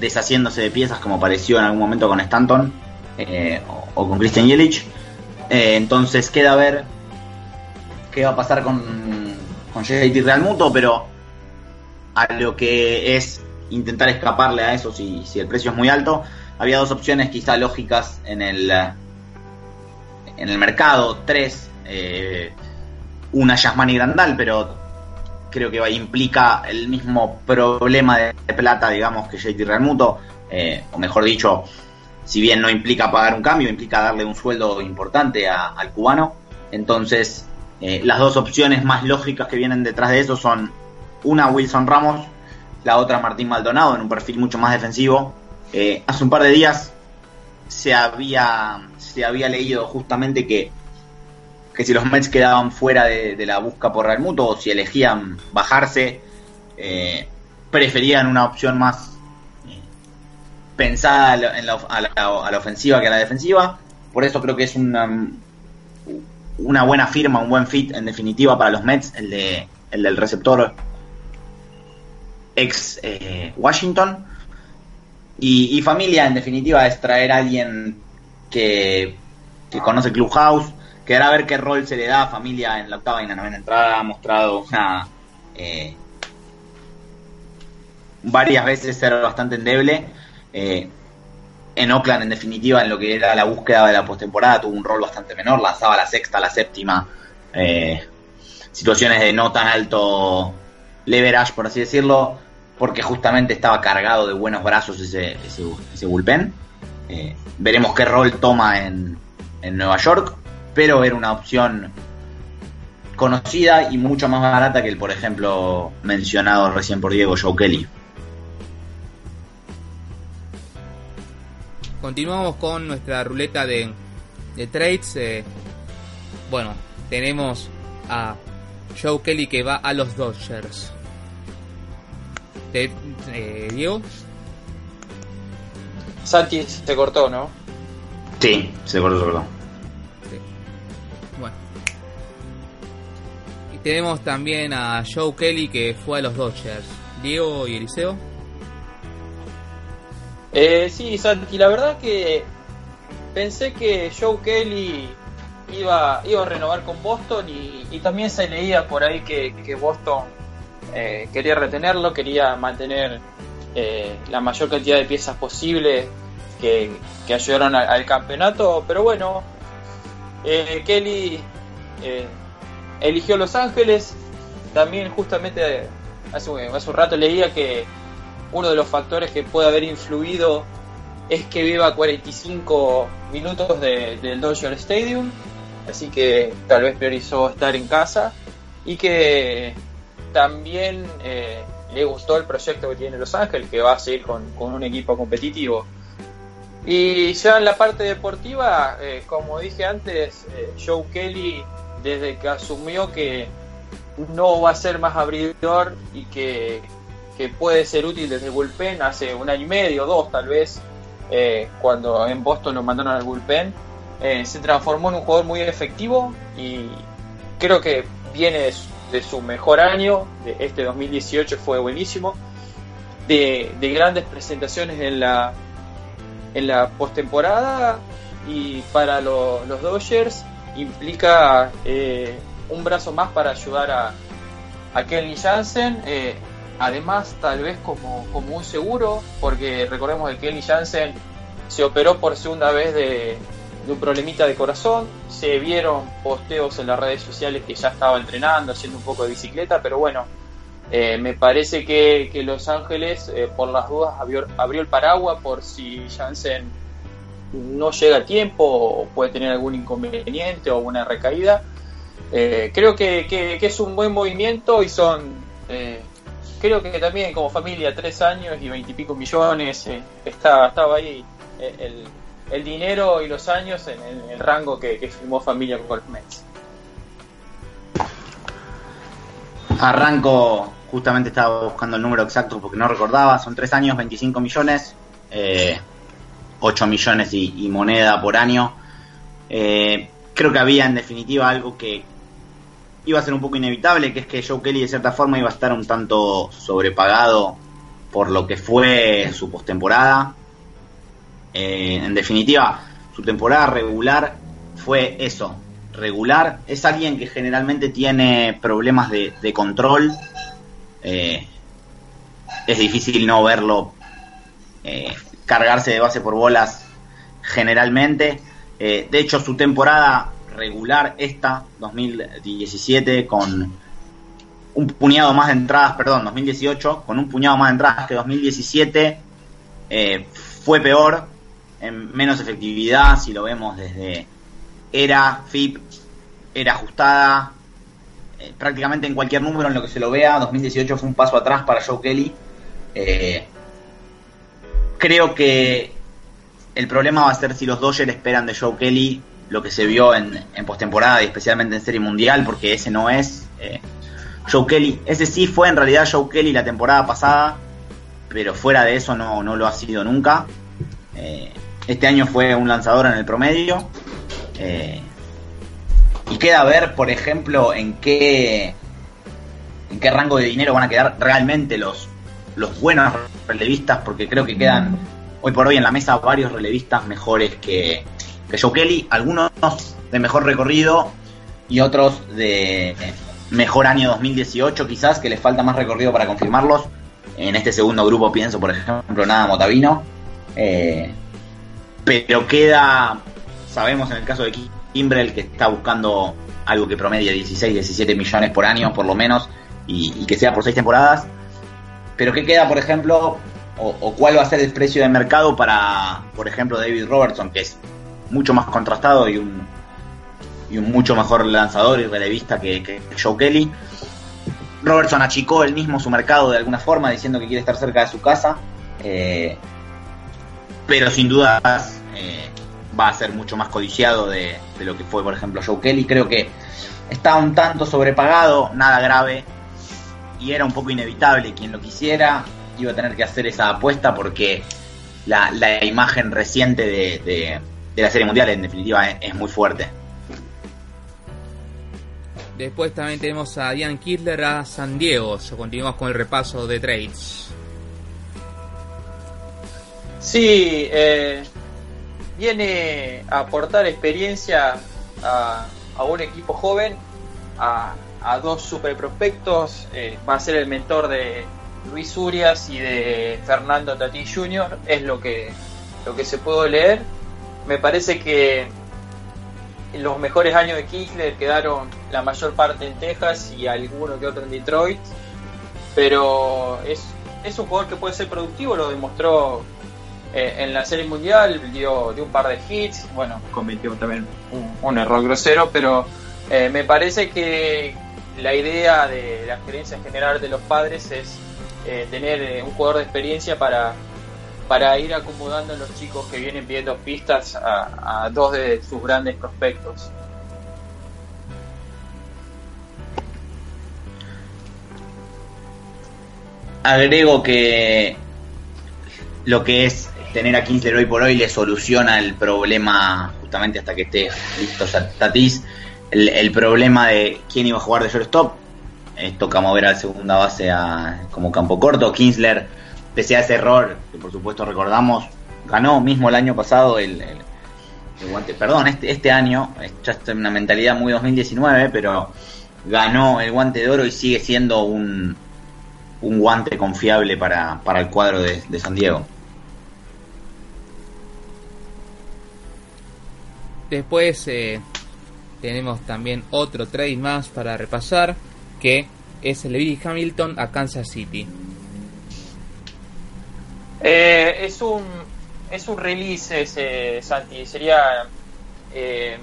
deshaciéndose de piezas como pareció en algún momento con Stanton eh, o, con Christian Yelich. Eh, entonces queda a ver qué va a pasar con, con JT Real Muto, pero a lo que es intentar escaparle a eso si, el precio es muy alto, había dos opciones quizá lógicas en el, en el mercado, tres. Eh, una Yasmani Grandal, pero creo que implica el mismo problema de, plata, digamos, que JT Remuto, eh, o mejor dicho, si bien no implica pagar un cambio, implica darle un sueldo importante al cubano. Entonces, eh, las dos opciones más lógicas que vienen detrás de eso son una Wilson Ramos, la otra Martín Maldonado, en un perfil mucho más defensivo. Eh, hace un par de días se había, se había leído justamente que que si los Mets quedaban fuera de, la busca por Real Muto o si elegían bajarse, eh, preferían una opción más pensada en la, a, la, ofensiva que a la defensiva. Por eso creo que es una, una buena firma, un buen fit en definitiva para los Mets, el, de, el del receptor ex eh, Washington. Y, familia, en definitiva, es traer a alguien que, que conoce Clubhouse, Quedará ver qué rol se le da a familia en la octava y en la novena entrada. Ha mostrado. Eh, varias veces ser bastante endeble. Eh, en Oakland, en definitiva, en lo que era la búsqueda de la postemporada, tuvo un rol bastante menor. Lanzaba la sexta, la séptima. Eh, situaciones de no tan alto leverage, por así decirlo, porque justamente estaba cargado de buenos brazos ese, ese, bullpen. veremos qué rol toma en, en Nueva York pero era una opción conocida y mucho más barata que el, por ejemplo, mencionado recién por Diego, Joe Kelly. Continuamos con nuestra ruleta de, de trades. Eh, bueno, tenemos a Joe Kelly que va a los Dodgers. eh, Diego. Santi se cortó, ¿no? Sí, se cortó, se cortó. Bueno. Y tenemos también a Joe Kelly que fue a los Dodgers. Diego y Eliseo. Eh, sí, Santi, la verdad que pensé que Joe Kelly iba, iba a renovar con Boston y, también se leía por ahí que, Boston eh, quería retenerlo, quería mantener eh, la mayor cantidad de piezas posible que, ayudaron al, campeonato, pero bueno, Kelly eligió Los Ángeles, también justamente hace un rato leía que uno de los factores que puede haber influido es que viva 45 minutos del Dodger Stadium, así que tal vez priorizó estar en casa y que también eh, le gustó el proyecto que tiene Los Ángeles, que va a seguir con, un equipo competitivo. Y ya en la parte deportiva, eh, como dije antes, eh, Joe Kelly, desde que asumió que no va a ser más abridor y que que puede ser útil desde el bullpen hace un año y medio, dos tal vez, eh, cuando en Boston lo mandaron al bullpen, eh, se transformó en un jugador muy efectivo y creo que viene de su, mejor año, de este 2018 fue buenísimo, de, grandes presentaciones en la, en la postemporada y para los Dodgers implica eh, un brazo más para ayudar a, a Kenny Jansen. Además, tal vez como, como un seguro, porque recordemos que Kelly Jansen se operó por segunda vez de, un problemita de corazón. Se vieron posteos en las redes sociales que ya estaba entrenando, haciendo un poco de bicicleta, pero bueno, eh, me parece que, Los Ángeles, eh, por las dudas, abrió, el paraguas por si Jansen no llega a tiempo o puede tener algún inconveniente o una recaída. Eh, creo que, que, es un buen movimiento y son creo que también como familia, tres años y veintipico millones, eh, estaba, ahí eh, el, dinero y los años en, el rango que, firmó familia con los Mets. Arranco, justamente estaba buscando el número exacto porque no recordaba, son tres años, 25 millones, eh, 8 millones y, moneda por año. Eh, creo que había en definitiva algo que, iba a ser un poco inevitable, que es que Joe Kelly de cierta forma iba a estar un tanto sobrepagado por lo que fue su postemporada. Eh, en definitiva, su temporada regular fue eso, regular. Es alguien que generalmente tiene problemas de, control. Eh, es difícil no verlo eh, cargarse de base por bolas generalmente. de hecho, su temporada regular esta, 2017, con un puñado más de entradas, perdón, 2018, con un puñado más de entradas que 2017, eh, fue peor, en menos efectividad, si lo vemos desde era FIP, era ajustada, eh, prácticamente en cualquier número en lo que se lo vea, 2018 fue un paso atrás para Joe Kelly. Eh, creo que el problema va a ser si los Dodgers esperan de Joe Kelly lo que se vio en, en postemporada y especialmente en Serie Mundial, porque ese no es eh, Joe Kelly. Ese sí fue en realidad Joe Kelly la temporada pasada, pero fuera de eso no, no lo ha sido nunca. Eh, este año fue un lanzador en el promedio. Eh, y queda ver, por ejemplo, en qué en qué rango de dinero van a quedar realmente los, los buenos relevistas, porque creo que quedan hoy por hoy en la mesa varios relevistas mejores que, que Joe Kelly, algunos de mejor recorrido y otros de mejor año 2018 quizás, que les falta más recorrido para confirmarlos. En este segundo grupo pienso, por ejemplo, nada Motavino. Eh, pero queda, sabemos en el caso de Kimbrel, que está buscando algo que promedia 16, 17 millones por año, por lo menos, y, que sea por seis temporadas. Pero ¿qué queda, por ejemplo, o, cuál va a ser el precio de mercado para, por ejemplo, David Robertson, que es mucho más contrastado y un, y un mucho mejor lanzador y relevista que, Joe Kelly. Robertson achicó él mismo su mercado de alguna forma, diciendo que quiere estar cerca de su casa. Eh, pero sin duda eh, va a ser mucho más codiciado de, lo que fue, por ejemplo, Joe Kelly. Creo que está un tanto sobrepagado, nada grave, y era un poco inevitable. Quien lo quisiera iba a tener que hacer esa apuesta porque la, imagen reciente de, de, la Serie Mundial, en definitiva, es, es muy fuerte. Después también tenemos a Diane Kittler a San Diego. Continuamos con el repaso de trades. Sí, eh, viene a aportar experiencia a, a un equipo joven, a, a dos super prospectos. Eh, va a ser el mentor de Luis Urias y de Fernando Tati Jr. Es lo que, lo que se pudo leer. Me parece que los mejores años de Kickler quedaron la mayor parte en Texas y alguno que otro en Detroit. Pero es, es un jugador que puede ser productivo, lo demostró eh, en la Serie Mundial, dio, dio, un par de hits, bueno, cometió también un, un error grosero, pero eh, me parece que la idea de la gerencia general de los padres es eh, tener un jugador de experiencia para, para ir acomodando a los chicos que vienen pidiendo pistas a, a dos de sus grandes prospectos. Agrego que lo que es tener a Kinsler hoy por hoy le soluciona el problema, justamente hasta que esté listo Tatis, el, problema de quién iba a jugar de shortstop. Eh, toca mover al segunda base a, como campo corto. Kinsler, pese a ese error, que por supuesto recordamos, ganó mismo el año pasado el, el, el guante, perdón, este, este año, ya está en una mentalidad muy 2019, pero ganó el guante de oro y sigue siendo un, un guante confiable para, para el cuadro de, San Diego. Después eh, tenemos también otro trade más para repasar, que es el de Billy Hamilton a Kansas City. Eh, es un es un release ese Santi, sería eh,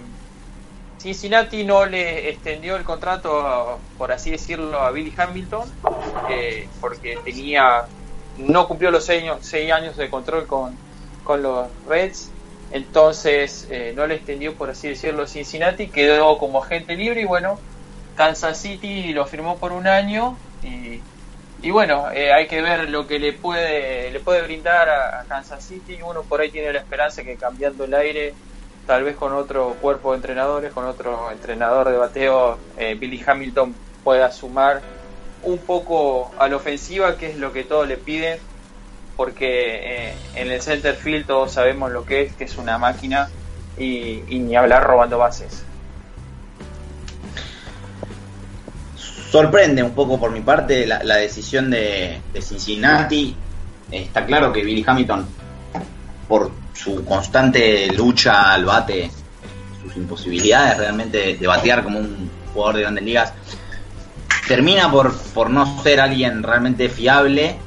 Cincinnati no le extendió el contrato, por así decirlo, a Billy Hamilton, eh, porque tenía no cumplió los seis años, de control con, con los Reds. Entonces eh, no le extendió, por así decirlo, Cincinnati, quedó como agente libre y bueno, Kansas City lo firmó por un año y, y bueno, eh, hay que ver lo que le puede, le puede brindar a, Kansas City. Uno por ahí tiene la esperanza que cambiando el aire, tal vez con otro cuerpo de entrenadores, con otro entrenador de bateo, eh, Billy Hamilton pueda sumar un poco a la ofensiva, que es lo que todos le piden porque eh, en el center field todos sabemos lo que es, que es una máquina y, y ni hablar robando bases. Sorprende un poco por mi parte la, decisión de, Cincinnati. Está claro que Billy Hamilton, por su constante lucha al bate, sus imposibilidades realmente de, de batear como un jugador de grandes ligas, termina por, por no ser alguien realmente fiable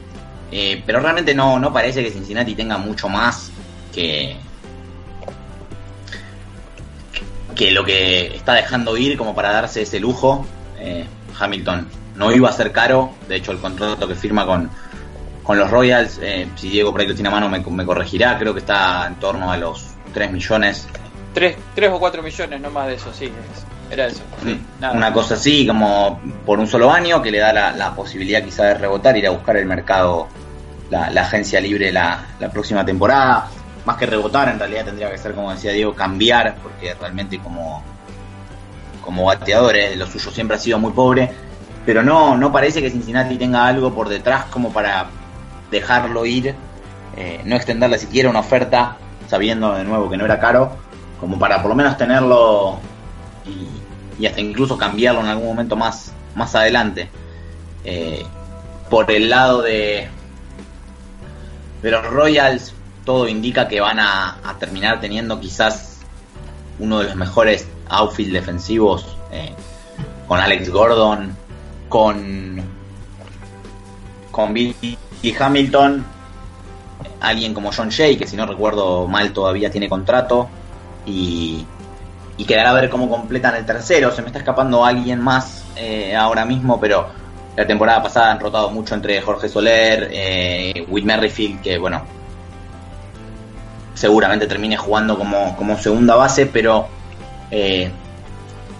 eh, pero realmente no, no parece que Cincinnati tenga mucho más que, que lo que está dejando ir como para darse ese lujo. Eh, Hamilton no iba a ser caro, de hecho el contrato que firma con, con los Royals, eh, si Diego por ahí lo tiene a mano me, me, corregirá, creo que está en torno a los 3 millones. 3, 3 o 4 millones, no más de eso, sí. Era eso. Sí, Una cosa así, como por un solo año, que le da la, la posibilidad quizá de rebotar, ir a buscar el mercado, la, la agencia libre la, la, próxima temporada. Más que rebotar, en realidad tendría que ser, como decía Diego, cambiar, porque realmente como, como bateadores, lo suyo siempre ha sido muy pobre. Pero no, no parece que Cincinnati tenga algo por detrás como para dejarlo ir, eh, no extenderle siquiera una oferta, sabiendo de nuevo que no era caro, como para por lo menos tenerlo y, hasta incluso cambiarlo en algún momento más, más adelante. Eh, por el lado de, de los Royals, todo indica que van a, a, terminar teniendo quizás uno de los mejores outfield defensivos eh, con Alex Gordon, con, con Billy Hamilton, alguien como John Jay, que si no recuerdo mal todavía tiene contrato, y, y quedará a ver cómo completan el tercero. Se me está escapando alguien más eh, ahora mismo, pero la temporada pasada han rotado mucho entre Jorge Soler, eh, Will Merrifield, que bueno, seguramente termine jugando como, como segunda base, pero eh,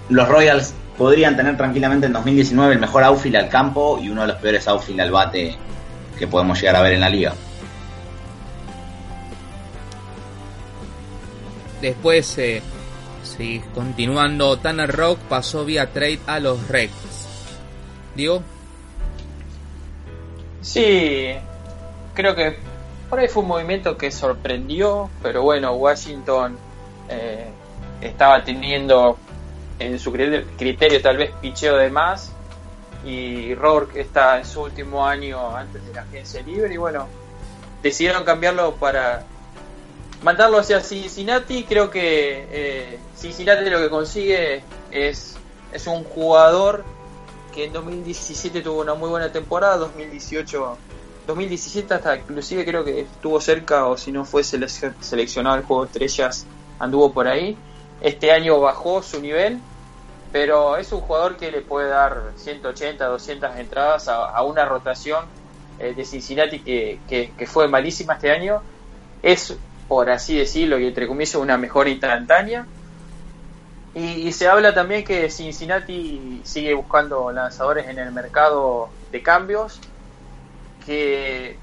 los Royals podrían tener tranquilamente en 2019 el mejor outfield al campo y uno de los peores outfield al bate que podemos llegar a ver en la liga. Después, eh, sí, continuando, Tanner Rock pasó vía trade a los Reds. ¿Digo? Sí, creo que por ahí fue un movimiento que sorprendió, pero bueno, Washington eh, estaba teniendo en su criterio tal vez picheo de más y Rourke está en su último año antes de la agencia libre y bueno, decidieron cambiarlo para mandarlo hacia Cincinnati. Creo que eh, Cincinnati lo que consigue es, es un jugador que en 2017 tuvo una muy buena temporada, 2018 2017 hasta inclusive creo que estuvo cerca o si no fue seleccionado al juego de estrellas anduvo por ahí este año bajó su nivel pero es un jugador que le puede dar 180 200 entradas a, una rotación eh, de Cincinnati que, fue malísima este año es por así decirlo y entre comillas una mejor instantánea y, se habla también que Cincinnati sigue buscando lanzadores en el mercado de cambios que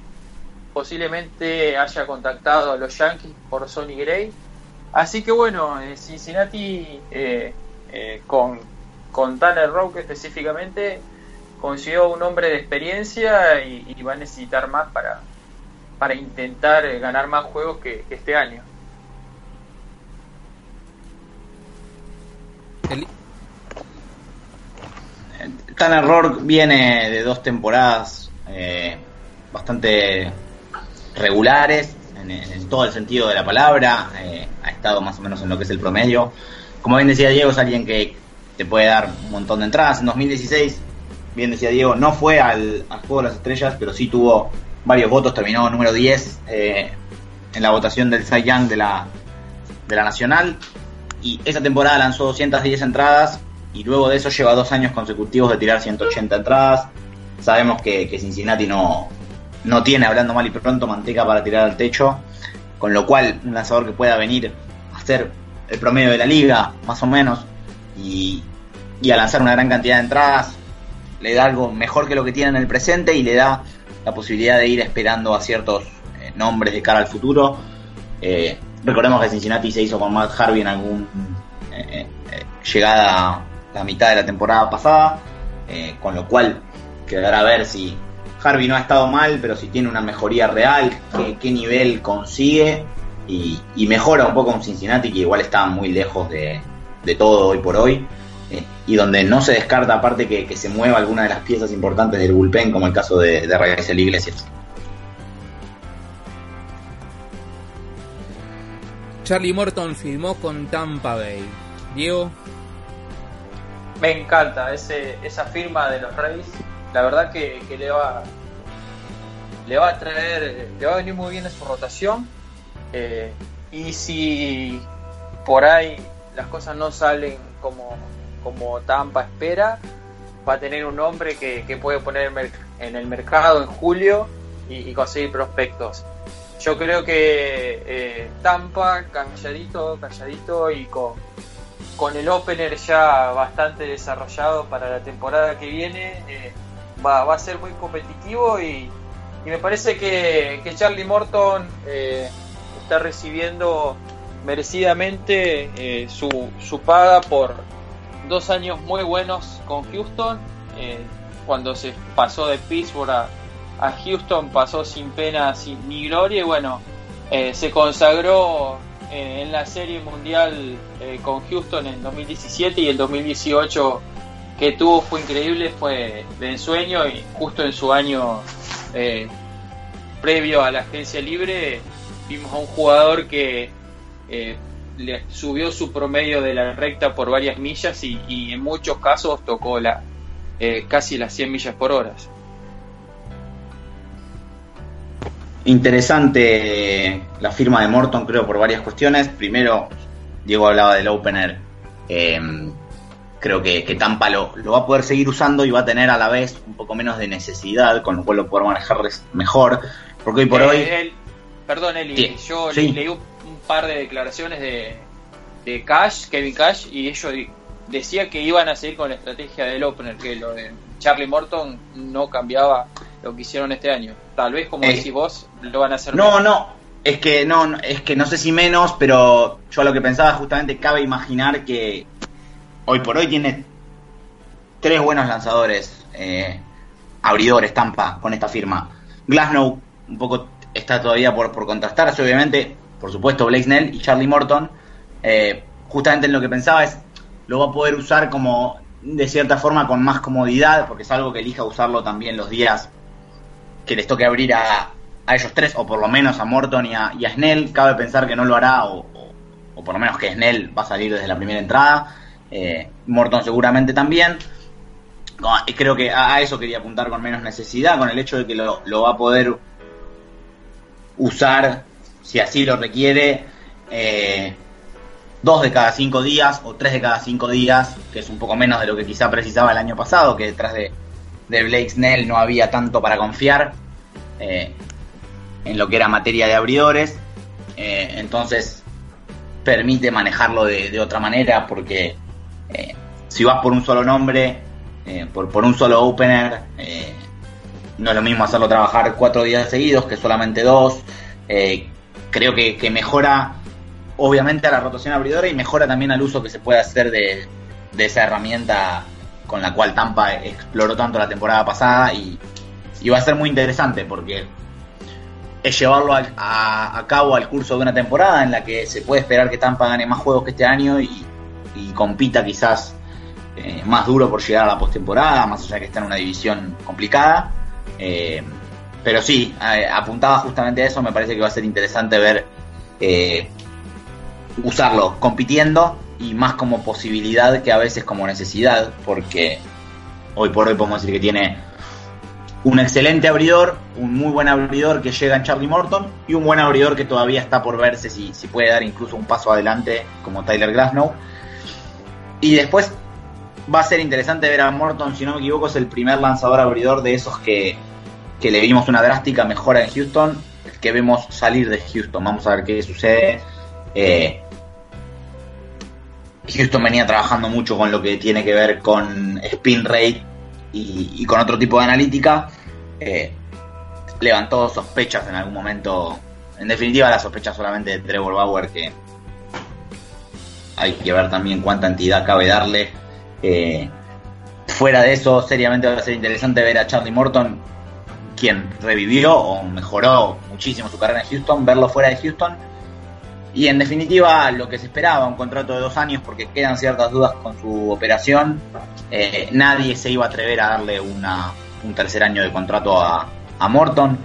posiblemente haya contactado a los Yankees por Sonny Gray. Así que bueno, eh, Cincinnati eh, eh, con, con Tanner Roque específicamente consiguió un hombre de experiencia y, va a necesitar más para, para intentar ganar más juegos que, este año. Tanner Rourke viene de dos temporadas bastante regulares en, todo el sentido de la palabra, eh, ha estado más o menos en lo que es el promedio. Como bien decía Diego, es alguien que te puede dar un montón de entradas. En 2016, bien decía Diego, no fue al, Juego de las Estrellas, pero sí tuvo varios votos, terminó número 10 eh, en la votación del Cy Young de la, de la Nacional. Y esa temporada lanzó 210 entradas y luego de eso lleva dos años consecutivos de tirar 180 entradas. Sabemos que Cincinnati no, no tiene, hablando mal y pronto, manteca para tirar al techo, con lo cual un lanzador que pueda venir a hacer el promedio de la liga, más o menos, y, a lanzar una gran cantidad de entradas, le da algo mejor que lo que tiene en el presente y le da la posibilidad de ir esperando a ciertos eh, nombres de cara al futuro. Eh, recordemos que Cincinnati se hizo con Matt Harvey en algún eh, llegada a la mitad de la temporada pasada, con lo cual quedará a ver si Harvey no ha estado mal, pero si tiene una mejoría real, qué, nivel consigue y, mejora un poco un Cincinnati que igual está muy lejos de, todo hoy por hoy. Eh, y donde no se descarta aparte que, se mueva alguna de las piezas importantes del bullpen, como el caso de, de Raíces Iglesias. Charlie Morton firmó con Tampa Bay. Diego. Me encanta ese, esa firma de los Reyes la verdad que, le va le va a traer, le va a venir muy bien en su rotación. Eh, y si por ahí las cosas no salen como, como Tampa espera, va a tener un hombre que, puede poner en el mercado en julio y, conseguir prospectos. Yo creo que eh, Tampa, calladito, calladito y con, con el opener ya bastante desarrollado para la temporada que viene, eh, va, a ser muy competitivo y, me parece que, Charlie Morton eh, está recibiendo merecidamente eh, su, su, paga por dos años muy buenos con Houston. Eh, cuando se pasó de Pittsburgh a, Houston pasó sin pena sin, ni gloria y bueno, se consagró en la Serie Mundial con Houston en 2017 y en 2018 que tuvo fue increíble, fue de ensueño y justo en su año eh, previo a la agencia libre vimos a un jugador que eh, le subió su promedio de la recta por varias millas y, en muchos casos tocó la eh, casi las 100 millas por hora. Interesante la firma de Morton, creo, por varias cuestiones. Primero, Diego hablaba del opener Eh, creo que, que Tampa lo, lo, va a poder seguir usando y va a tener a la vez un poco menos de necesidad, con lo cual lo poder manejar mejor. Porque hoy por eh, hoy. El, perdón, Eli, sí. yo sí. leí un par de declaraciones de, de Cash, Kevin Cash, y ellos decía que iban a seguir con la estrategia del opener, que lo de Charlie Morton no cambiaba lo que hicieron este año. Tal vez, como eh, decís vos, lo van a hacer. No, no, es que no, es que no sé si menos, pero yo lo que pensaba justamente cabe imaginar que hoy por hoy tiene tres buenos lanzadores, eh, abridores, Tampa, con esta firma. Glasnow un poco está todavía por, por contrastarse, obviamente, por supuesto, Blake Snell y Charlie Morton. Eh, justamente en lo que pensaba es, lo va a poder usar como de cierta forma con más comodidad, porque es algo que elija usarlo también los días que les toque abrir a, a ellos tres, o por lo menos a Morton y a, Snell. Cabe pensar que no lo hará, o, por lo menos que Snell va a salir desde la primera entrada. Eh, Morton seguramente también. Creo que a, eso quería apuntar con menos necesidad, con el hecho de que lo, va a poder usar, si así lo requiere, eh, dos de cada cinco días o tres de cada cinco días, que es un poco menos de lo que quizá precisaba el año pasado, que detrás de, Blake Snell no había tanto para confiar eh, en lo que era materia de abridores. Entonces permite manejarlo de, de otra manera porque eh, si vas por un solo nombre, eh, por, por, un solo opener, eh, no es lo mismo hacerlo trabajar cuatro días seguidos que solamente dos. creo que, mejora obviamente a la rotación abridora y mejora también al uso que se puede hacer de, esa herramienta con la cual Tampa exploró tanto la temporada pasada y, y va a ser muy interesante porque es llevarlo a, a, cabo al curso de una temporada en la que se puede esperar que Tampa gane más juegos que este año y, y compita quizás eh, más duro por llegar a la postemporada, más allá que está en una división complicada. Eh, pero sí, apuntaba justamente a eso, me parece que va a ser interesante ver eh, usarlo compitiendo y más como posibilidad que a veces como necesidad, porque hoy por hoy podemos decir que tiene un excelente abridor, un muy buen abridor que llega en Charlie Morton y un buen abridor que todavía está por verse si, si puede dar incluso un paso adelante como Tyler Glasnow. Y después va a ser interesante ver a Morton, si no me equivoco, es el primer lanzador abridor de esos que, que le vimos una drástica mejora en Houston, que vemos salir de Houston. Vamos a ver qué sucede. Eh, Houston venía trabajando mucho con lo que tiene que ver con spin rate y, y con otro tipo de analítica. Eh, levantó sospechas en algún momento. En definitiva, la sospecha solamente de Trevor Bauer, que hay que ver también cuánta entidad cabe darle. Eh, fuera de eso, seriamente va a ser interesante ver a Charlie Morton, quien revivió o mejoró muchísimo su carrera en Houston, verlo fuera de Houston. Y en definitiva, lo que se esperaba, un contrato de dos años, porque quedan ciertas dudas con su operación. Eh, nadie se iba a atrever a darle una, un tercer año de contrato a, a Morton.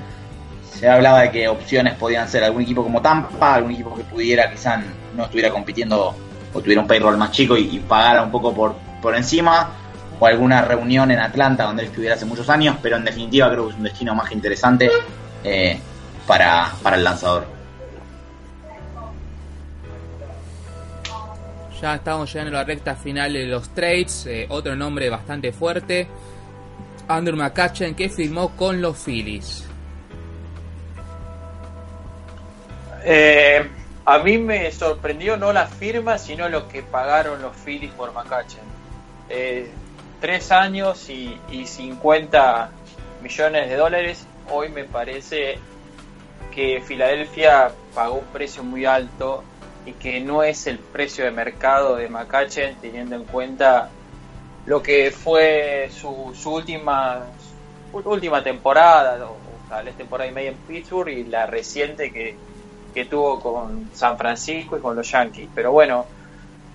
Se hablaba de que opciones podían ser algún equipo como Tampa, algún equipo que pudiera quizá no estuviera compitiendo o tuviera un payroll más chico y, y pagara un poco por, por encima, o alguna reunión en Atlanta donde él estuviera hace muchos años, pero en definitiva creo que es un destino más interesante eh, para, para el lanzador. Ya estamos llegando a la recta final de los trades. Eh, otro nombre bastante fuerte. Andrew McCutcheon que firmó con los Phillies. Eh, a mí me sorprendió no la firma, sino lo que pagaron los Phillies por McCutcheon. Eh, tres años y, y 50 millones de dólares. Hoy me parece que Filadelfia pagó un precio muy alto y que no es el precio de mercado de McCutcheon teniendo en cuenta lo que fue su, su última última temporada o vez temporada y media en Pittsburgh y la reciente que, que tuvo con San Francisco y con los Yankees pero bueno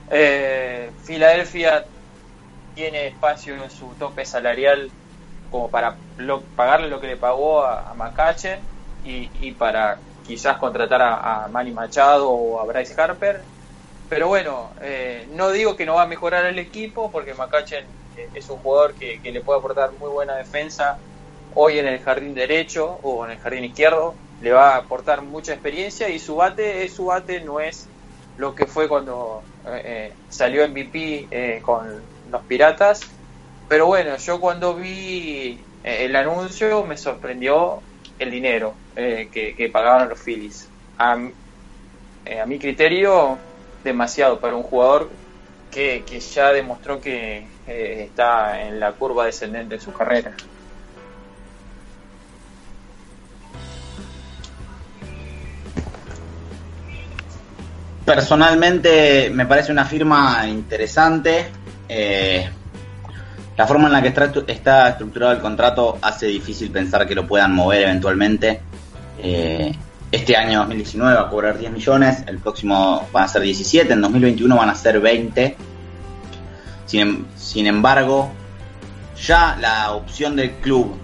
eh, Filadelfia tiene espacio en su tope salarial como para lo, pagarle lo que le pagó a, a McCutcheon y, para quizás contratar a, Manny Machado o a Bryce Harper. Pero bueno, eh, no digo que no va a mejorar el equipo porque McCutcheon es un jugador que, le puede aportar muy buena defensa hoy en el jardín derecho o en el jardín izquierdo. Le va a aportar mucha experiencia y su bate, su bate no es lo que fue cuando eh, salió MVP con los Piratas. Pero bueno, yo cuando vi el anuncio me sorprendió el dinero que, que, pagaron los Phillies. A, a mi criterio, demasiado para un jugador que, que ya demostró que está en la curva descendente de su carrera. Personalmente me parece una firma interesante. Eh, la forma en la que está, estructurado el contrato hace difícil pensar que lo puedan mover eventualmente. Eh, este año 2019 va a cobrar 10 millones, el próximo van a ser 17, en 2021 van a ser 20. Sin, em, sin embargo, ya la opción del club,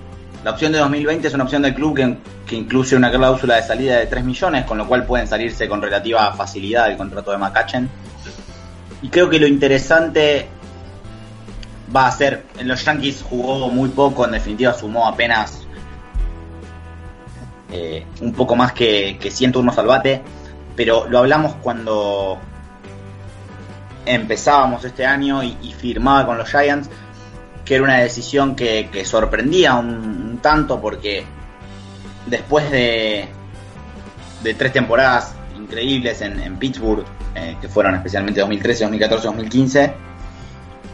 la opción de 2020 es una opción del club que que incluye una cláusula de salida de 3 millones, con lo cual pueden salirse con relativa facilidad del contrato de McCutchen. Y creo que lo interesante va a ser, en los Yankees jugó muy poco, en definitiva sumó apenas eh, un poco más que, que 100 turnos al bate, pero lo hablamos cuando empezábamos este año y, firmaba con los Giants, que era una decisión que, sorprendía un tanto porque después de, de tres temporadas increíbles en, Pittsburgh, eh, que fueron especialmente 2013, 2014, 2015,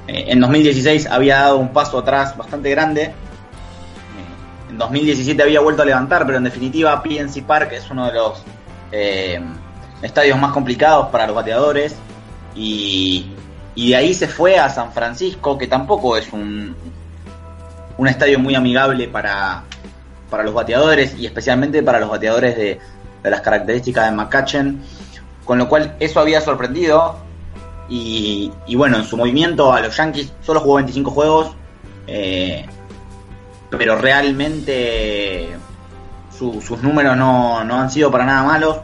en 2016 había dado un paso atrás bastante grande. Eh, en 2017 había vuelto a levantar, pero en definitiva PNC Park es uno de los eh, estadios más complicados para los bateadores. Y, y de ahí se fue a San Francisco, que tampoco es un, un estadio muy amigable para, para los bateadores y especialmente para los bateadores de, las características de McCutchen, con lo cual eso había sorprendido y, bueno, en su movimiento a los Yankees solo jugó 25 juegos, eh, pero realmente sus números no, han sido para nada malos.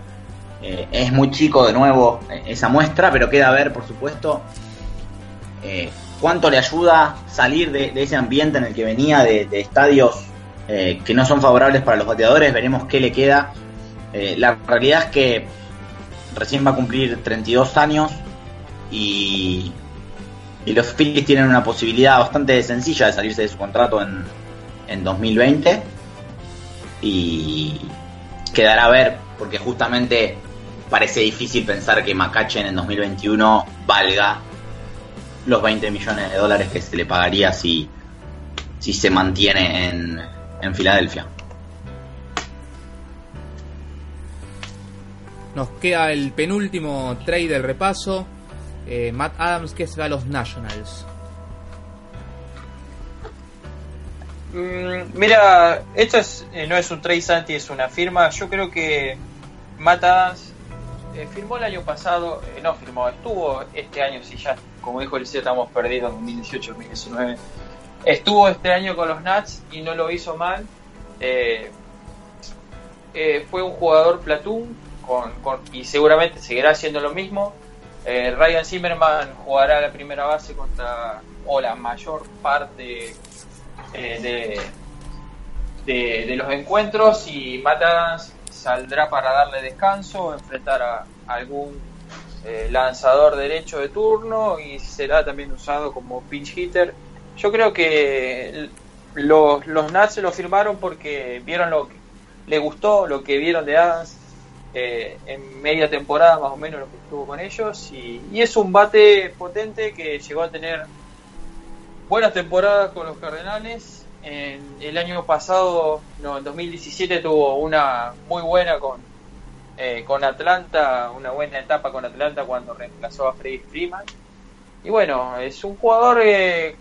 Eh, es muy chico de nuevo eh, esa muestra, pero queda a ver, por supuesto, cuánto le ayuda salir de, ese ambiente en el que venía de estadios eh, que no son favorables para los bateadores, veremos qué le queda. Eh, la realidad es que recién va a cumplir 32 años y, y los Phillies tienen una posibilidad bastante sencilla de salirse de su contrato en, en 2020 y quedará a ver porque justamente parece difícil pensar que McCutchen en 2021 valga los 20 millones de dólares que se le pagaría si, si se mantiene en, en Filadelfia. Nos queda el penúltimo trade del repaso. Eh, Matt Adams que se va a los Nationals. Mm, mira, esto es, eh, no es un trade Santi, es una firma. Yo creo que Matt Adams eh, firmó el año pasado, no firmó, estuvo este año, si ya, como dijo el estamos perdidos en 2018-2019 Estuvo este año con los Nats y no lo hizo mal. Eh, eh, fue un jugador platoon con, y seguramente seguirá haciendo lo mismo. Eh, Ryan Zimmerman jugará la primera base contra, o la mayor parte de, de, los encuentros y Matas saldrá para darle descanso, enfrentar a algún lanzador derecho de turno y será también usado como pinch hitter yo creo que los, los Nats lo firmaron porque vieron lo que le gustó, lo que vieron de Adams eh, en media temporada más o menos lo que estuvo con ellos y, es un bate potente que llegó a tener buenas temporadas con los Cardenales. En el año pasado, no, en 2017 tuvo una muy buena con, eh, con Atlanta, una buena etapa con Atlanta cuando reemplazó a Freddy Freeman. Y bueno, es un jugador eh,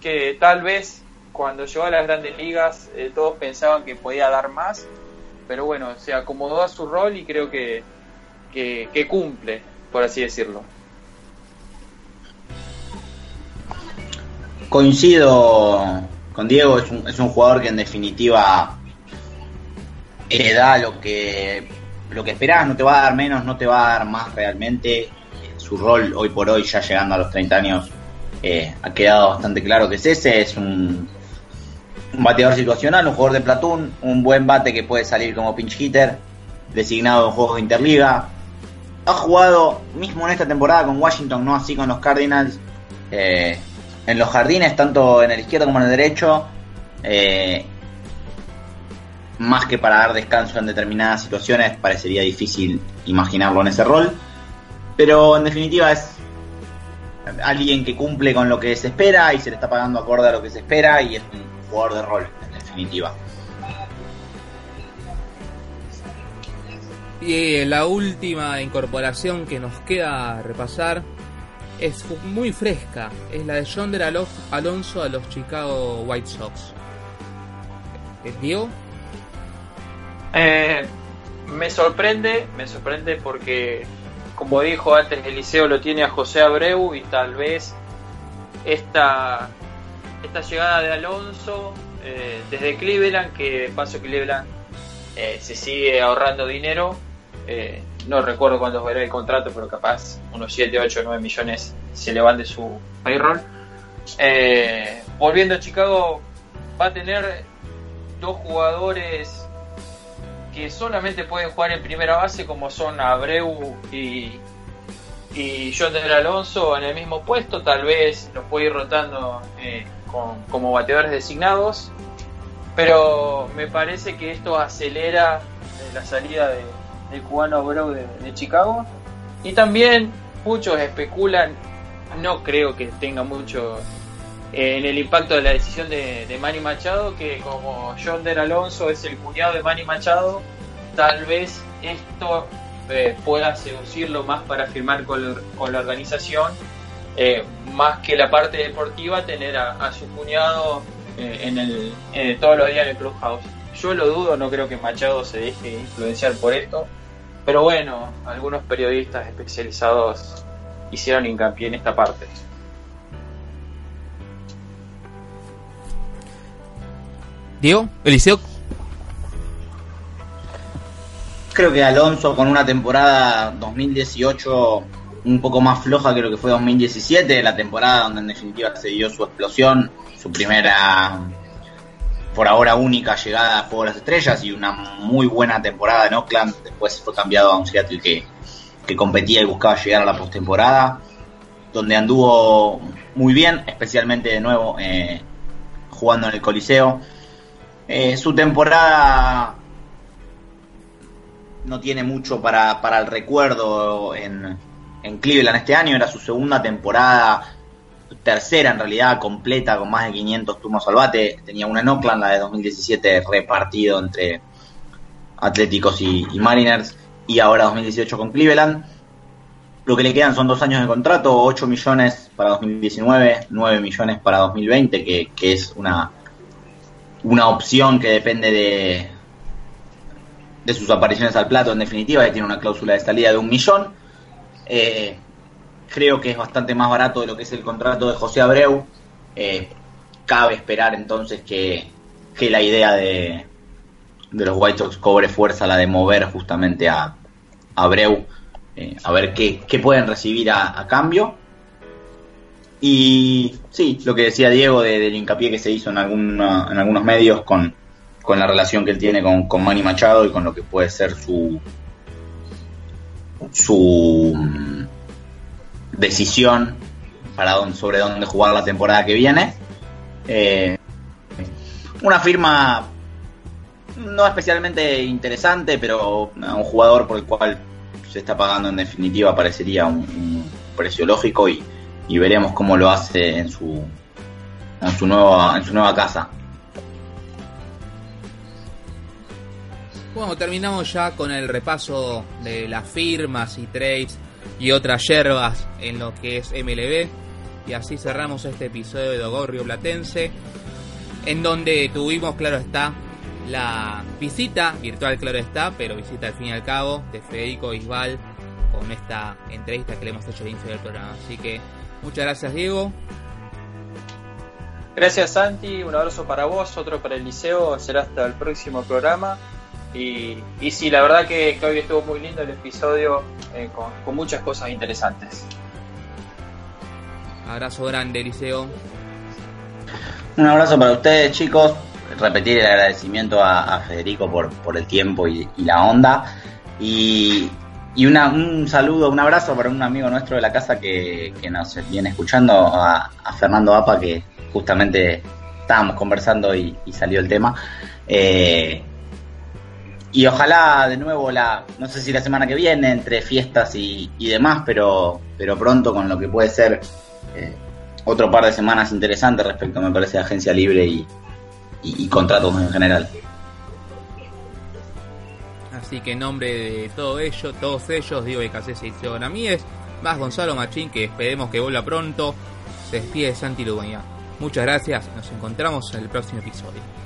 que tal vez cuando llegó a las grandes ligas eh, todos pensaban que podía dar más, pero bueno, se acomodó a su rol y creo que, que, cumple, por así decirlo. Coincido con Diego, es un, es un jugador que en definitiva da lo que, lo que esperás, no te va a dar menos, no te va a dar más realmente. Su rol hoy por hoy, ya llegando a los 30 años, eh, ha quedado bastante claro que es ese, es un, bateador situacional, un jugador de platoon, un buen bate que puede salir como pinch hitter, designado en juegos de interliga. ha jugado mismo en esta temporada con Washington, no así con los Cardinals, eh, en los jardines, tanto en el izquierdo como en el derecho, eh, más que para dar descanso en determinadas situaciones, parecería difícil imaginarlo en ese rol. Pero en definitiva es alguien que cumple con lo que se espera y se le está pagando acorde a lo que se espera y es un jugador de rol, en definitiva. Y eh, la última incorporación que nos queda repasar es muy fresca, es la de Yonder Alonso a los Chicago White Sox. ¿Dio? Eh, me sorprende, me sorprende porque, como dijo antes, Eliseo lo tiene a José Abreu y tal vez esta, esta llegada de Alonso eh, desde Cleveland, que paso Cleveland eh, se sigue ahorrando dinero. No recuerdo cuándo verá el contrato, pero capaz unos 7, 8, 9 millones se le van de su payroll. volviendo a Chicago, va a tener dos jugadores que solamente pueden jugar en primera base como son Abreu y, y John Alonso en el mismo puesto, tal vez los puede ir rotando eh, como bateadores designados, pero me parece que esto acelera eh, la salida de, del cubano Abreu de, Chicago. Y también muchos especulan, no creo que tenga mucho en el impacto de la decisión de, Manny Machado, que como John Der Alonso es el cuñado de Manny Machado, tal vez esto eh, pueda seducirlo más para firmar con, la organización, eh, más que la parte deportiva, tener a, su cuñado en el, todos los días en el Clubhouse. Yo lo dudo, no creo que Machado se deje influenciar por esto, pero bueno, algunos periodistas especializados hicieron hincapié en esta parte. Diego, Eliseo. Creo que Alonso con una temporada 2018 un poco más floja lo que fue 2017, la temporada donde en definitiva se dio su explosión, su primera, por ahora única llegada a Juego de las Estrellas y una muy buena temporada en Oakland. Después fue cambiado a un Seattle que, que competía y buscaba llegar a la postemporada, donde anduvo muy bien, especialmente de nuevo eh, jugando en el Coliseo. Eh, su temporada no tiene mucho para, para el recuerdo en, en, Cleveland este año, era su segunda temporada, tercera en realidad, completa, con más de 500 turnos al bate. Tenía una en Oakland, la de 2017, repartido entre Atléticos y, Mariners, y ahora 2018 con Cleveland. Lo que le quedan son dos años de contrato, 8 millones para 2019, 9 millones para 2020, que, que es una una opción que depende de, de sus apariciones al plato, en definitiva, que tiene una cláusula de salida de un millón. Eh, creo que es bastante más barato de lo que es el contrato de José Abreu. Eh, cabe esperar entonces que, que la idea de, de, los White Sox cobre fuerza, la de mover justamente a, Abreu, eh, a ver qué, qué, pueden recibir a cambio. Y sí, lo que decía Diego del hincapié que se hizo en, alguna, en algunos medios con, la relación que él tiene con, con Manny Machado y con lo que puede ser su su mm, decisión para sobre dónde jugar la temporada que viene. Eh, una firma no especialmente interesante, pero un jugador por el cual se está pagando en definitiva parecería un precio lógico y, y veremos cómo lo hace en su en su nueva en su nueva casa. Bueno, terminamos ya con el repaso de las firmas y trades y otras yerbas en lo que es MLB. Y así cerramos este episodio de Dogorrio Platense, en donde tuvimos, claro está, la visita, virtual claro está, pero visita al fin y al cabo, de Federico Isbal con esta entrevista que le hemos hecho al inicio del programa. Así que Muchas gracias, Diego. Gracias, Santi. Un abrazo para vos, otro para el liceo. Será hasta el próximo programa. Y, y sí, la verdad que, hoy estuvo muy lindo el episodio eh, con, muchas cosas interesantes. Abrazo grande, Liceo. Un abrazo para ustedes, chicos. Repetir el agradecimiento a, Federico por, por el tiempo y, y, la onda. Y y una, un saludo, un abrazo para un amigo nuestro de la casa que, nos viene escuchando, a, Fernando Apa, que justamente estábamos conversando y, salió el tema. Eh, y ojalá de nuevo la, no sé si la semana que viene, entre fiestas y, demás, pero, pero pronto con lo que puede ser eh, otro par de semanas interesantes respecto, me parece, a agencia libre y, y contratos en general. Así que en nombre de todo ello, todos ellos, digo BKC y Seo Ramírez, más Gonzalo Machín, que esperemos que vuelva pronto, se despide Santi Ludueña. Muchas gracias, nos encontramos en el próximo episodio.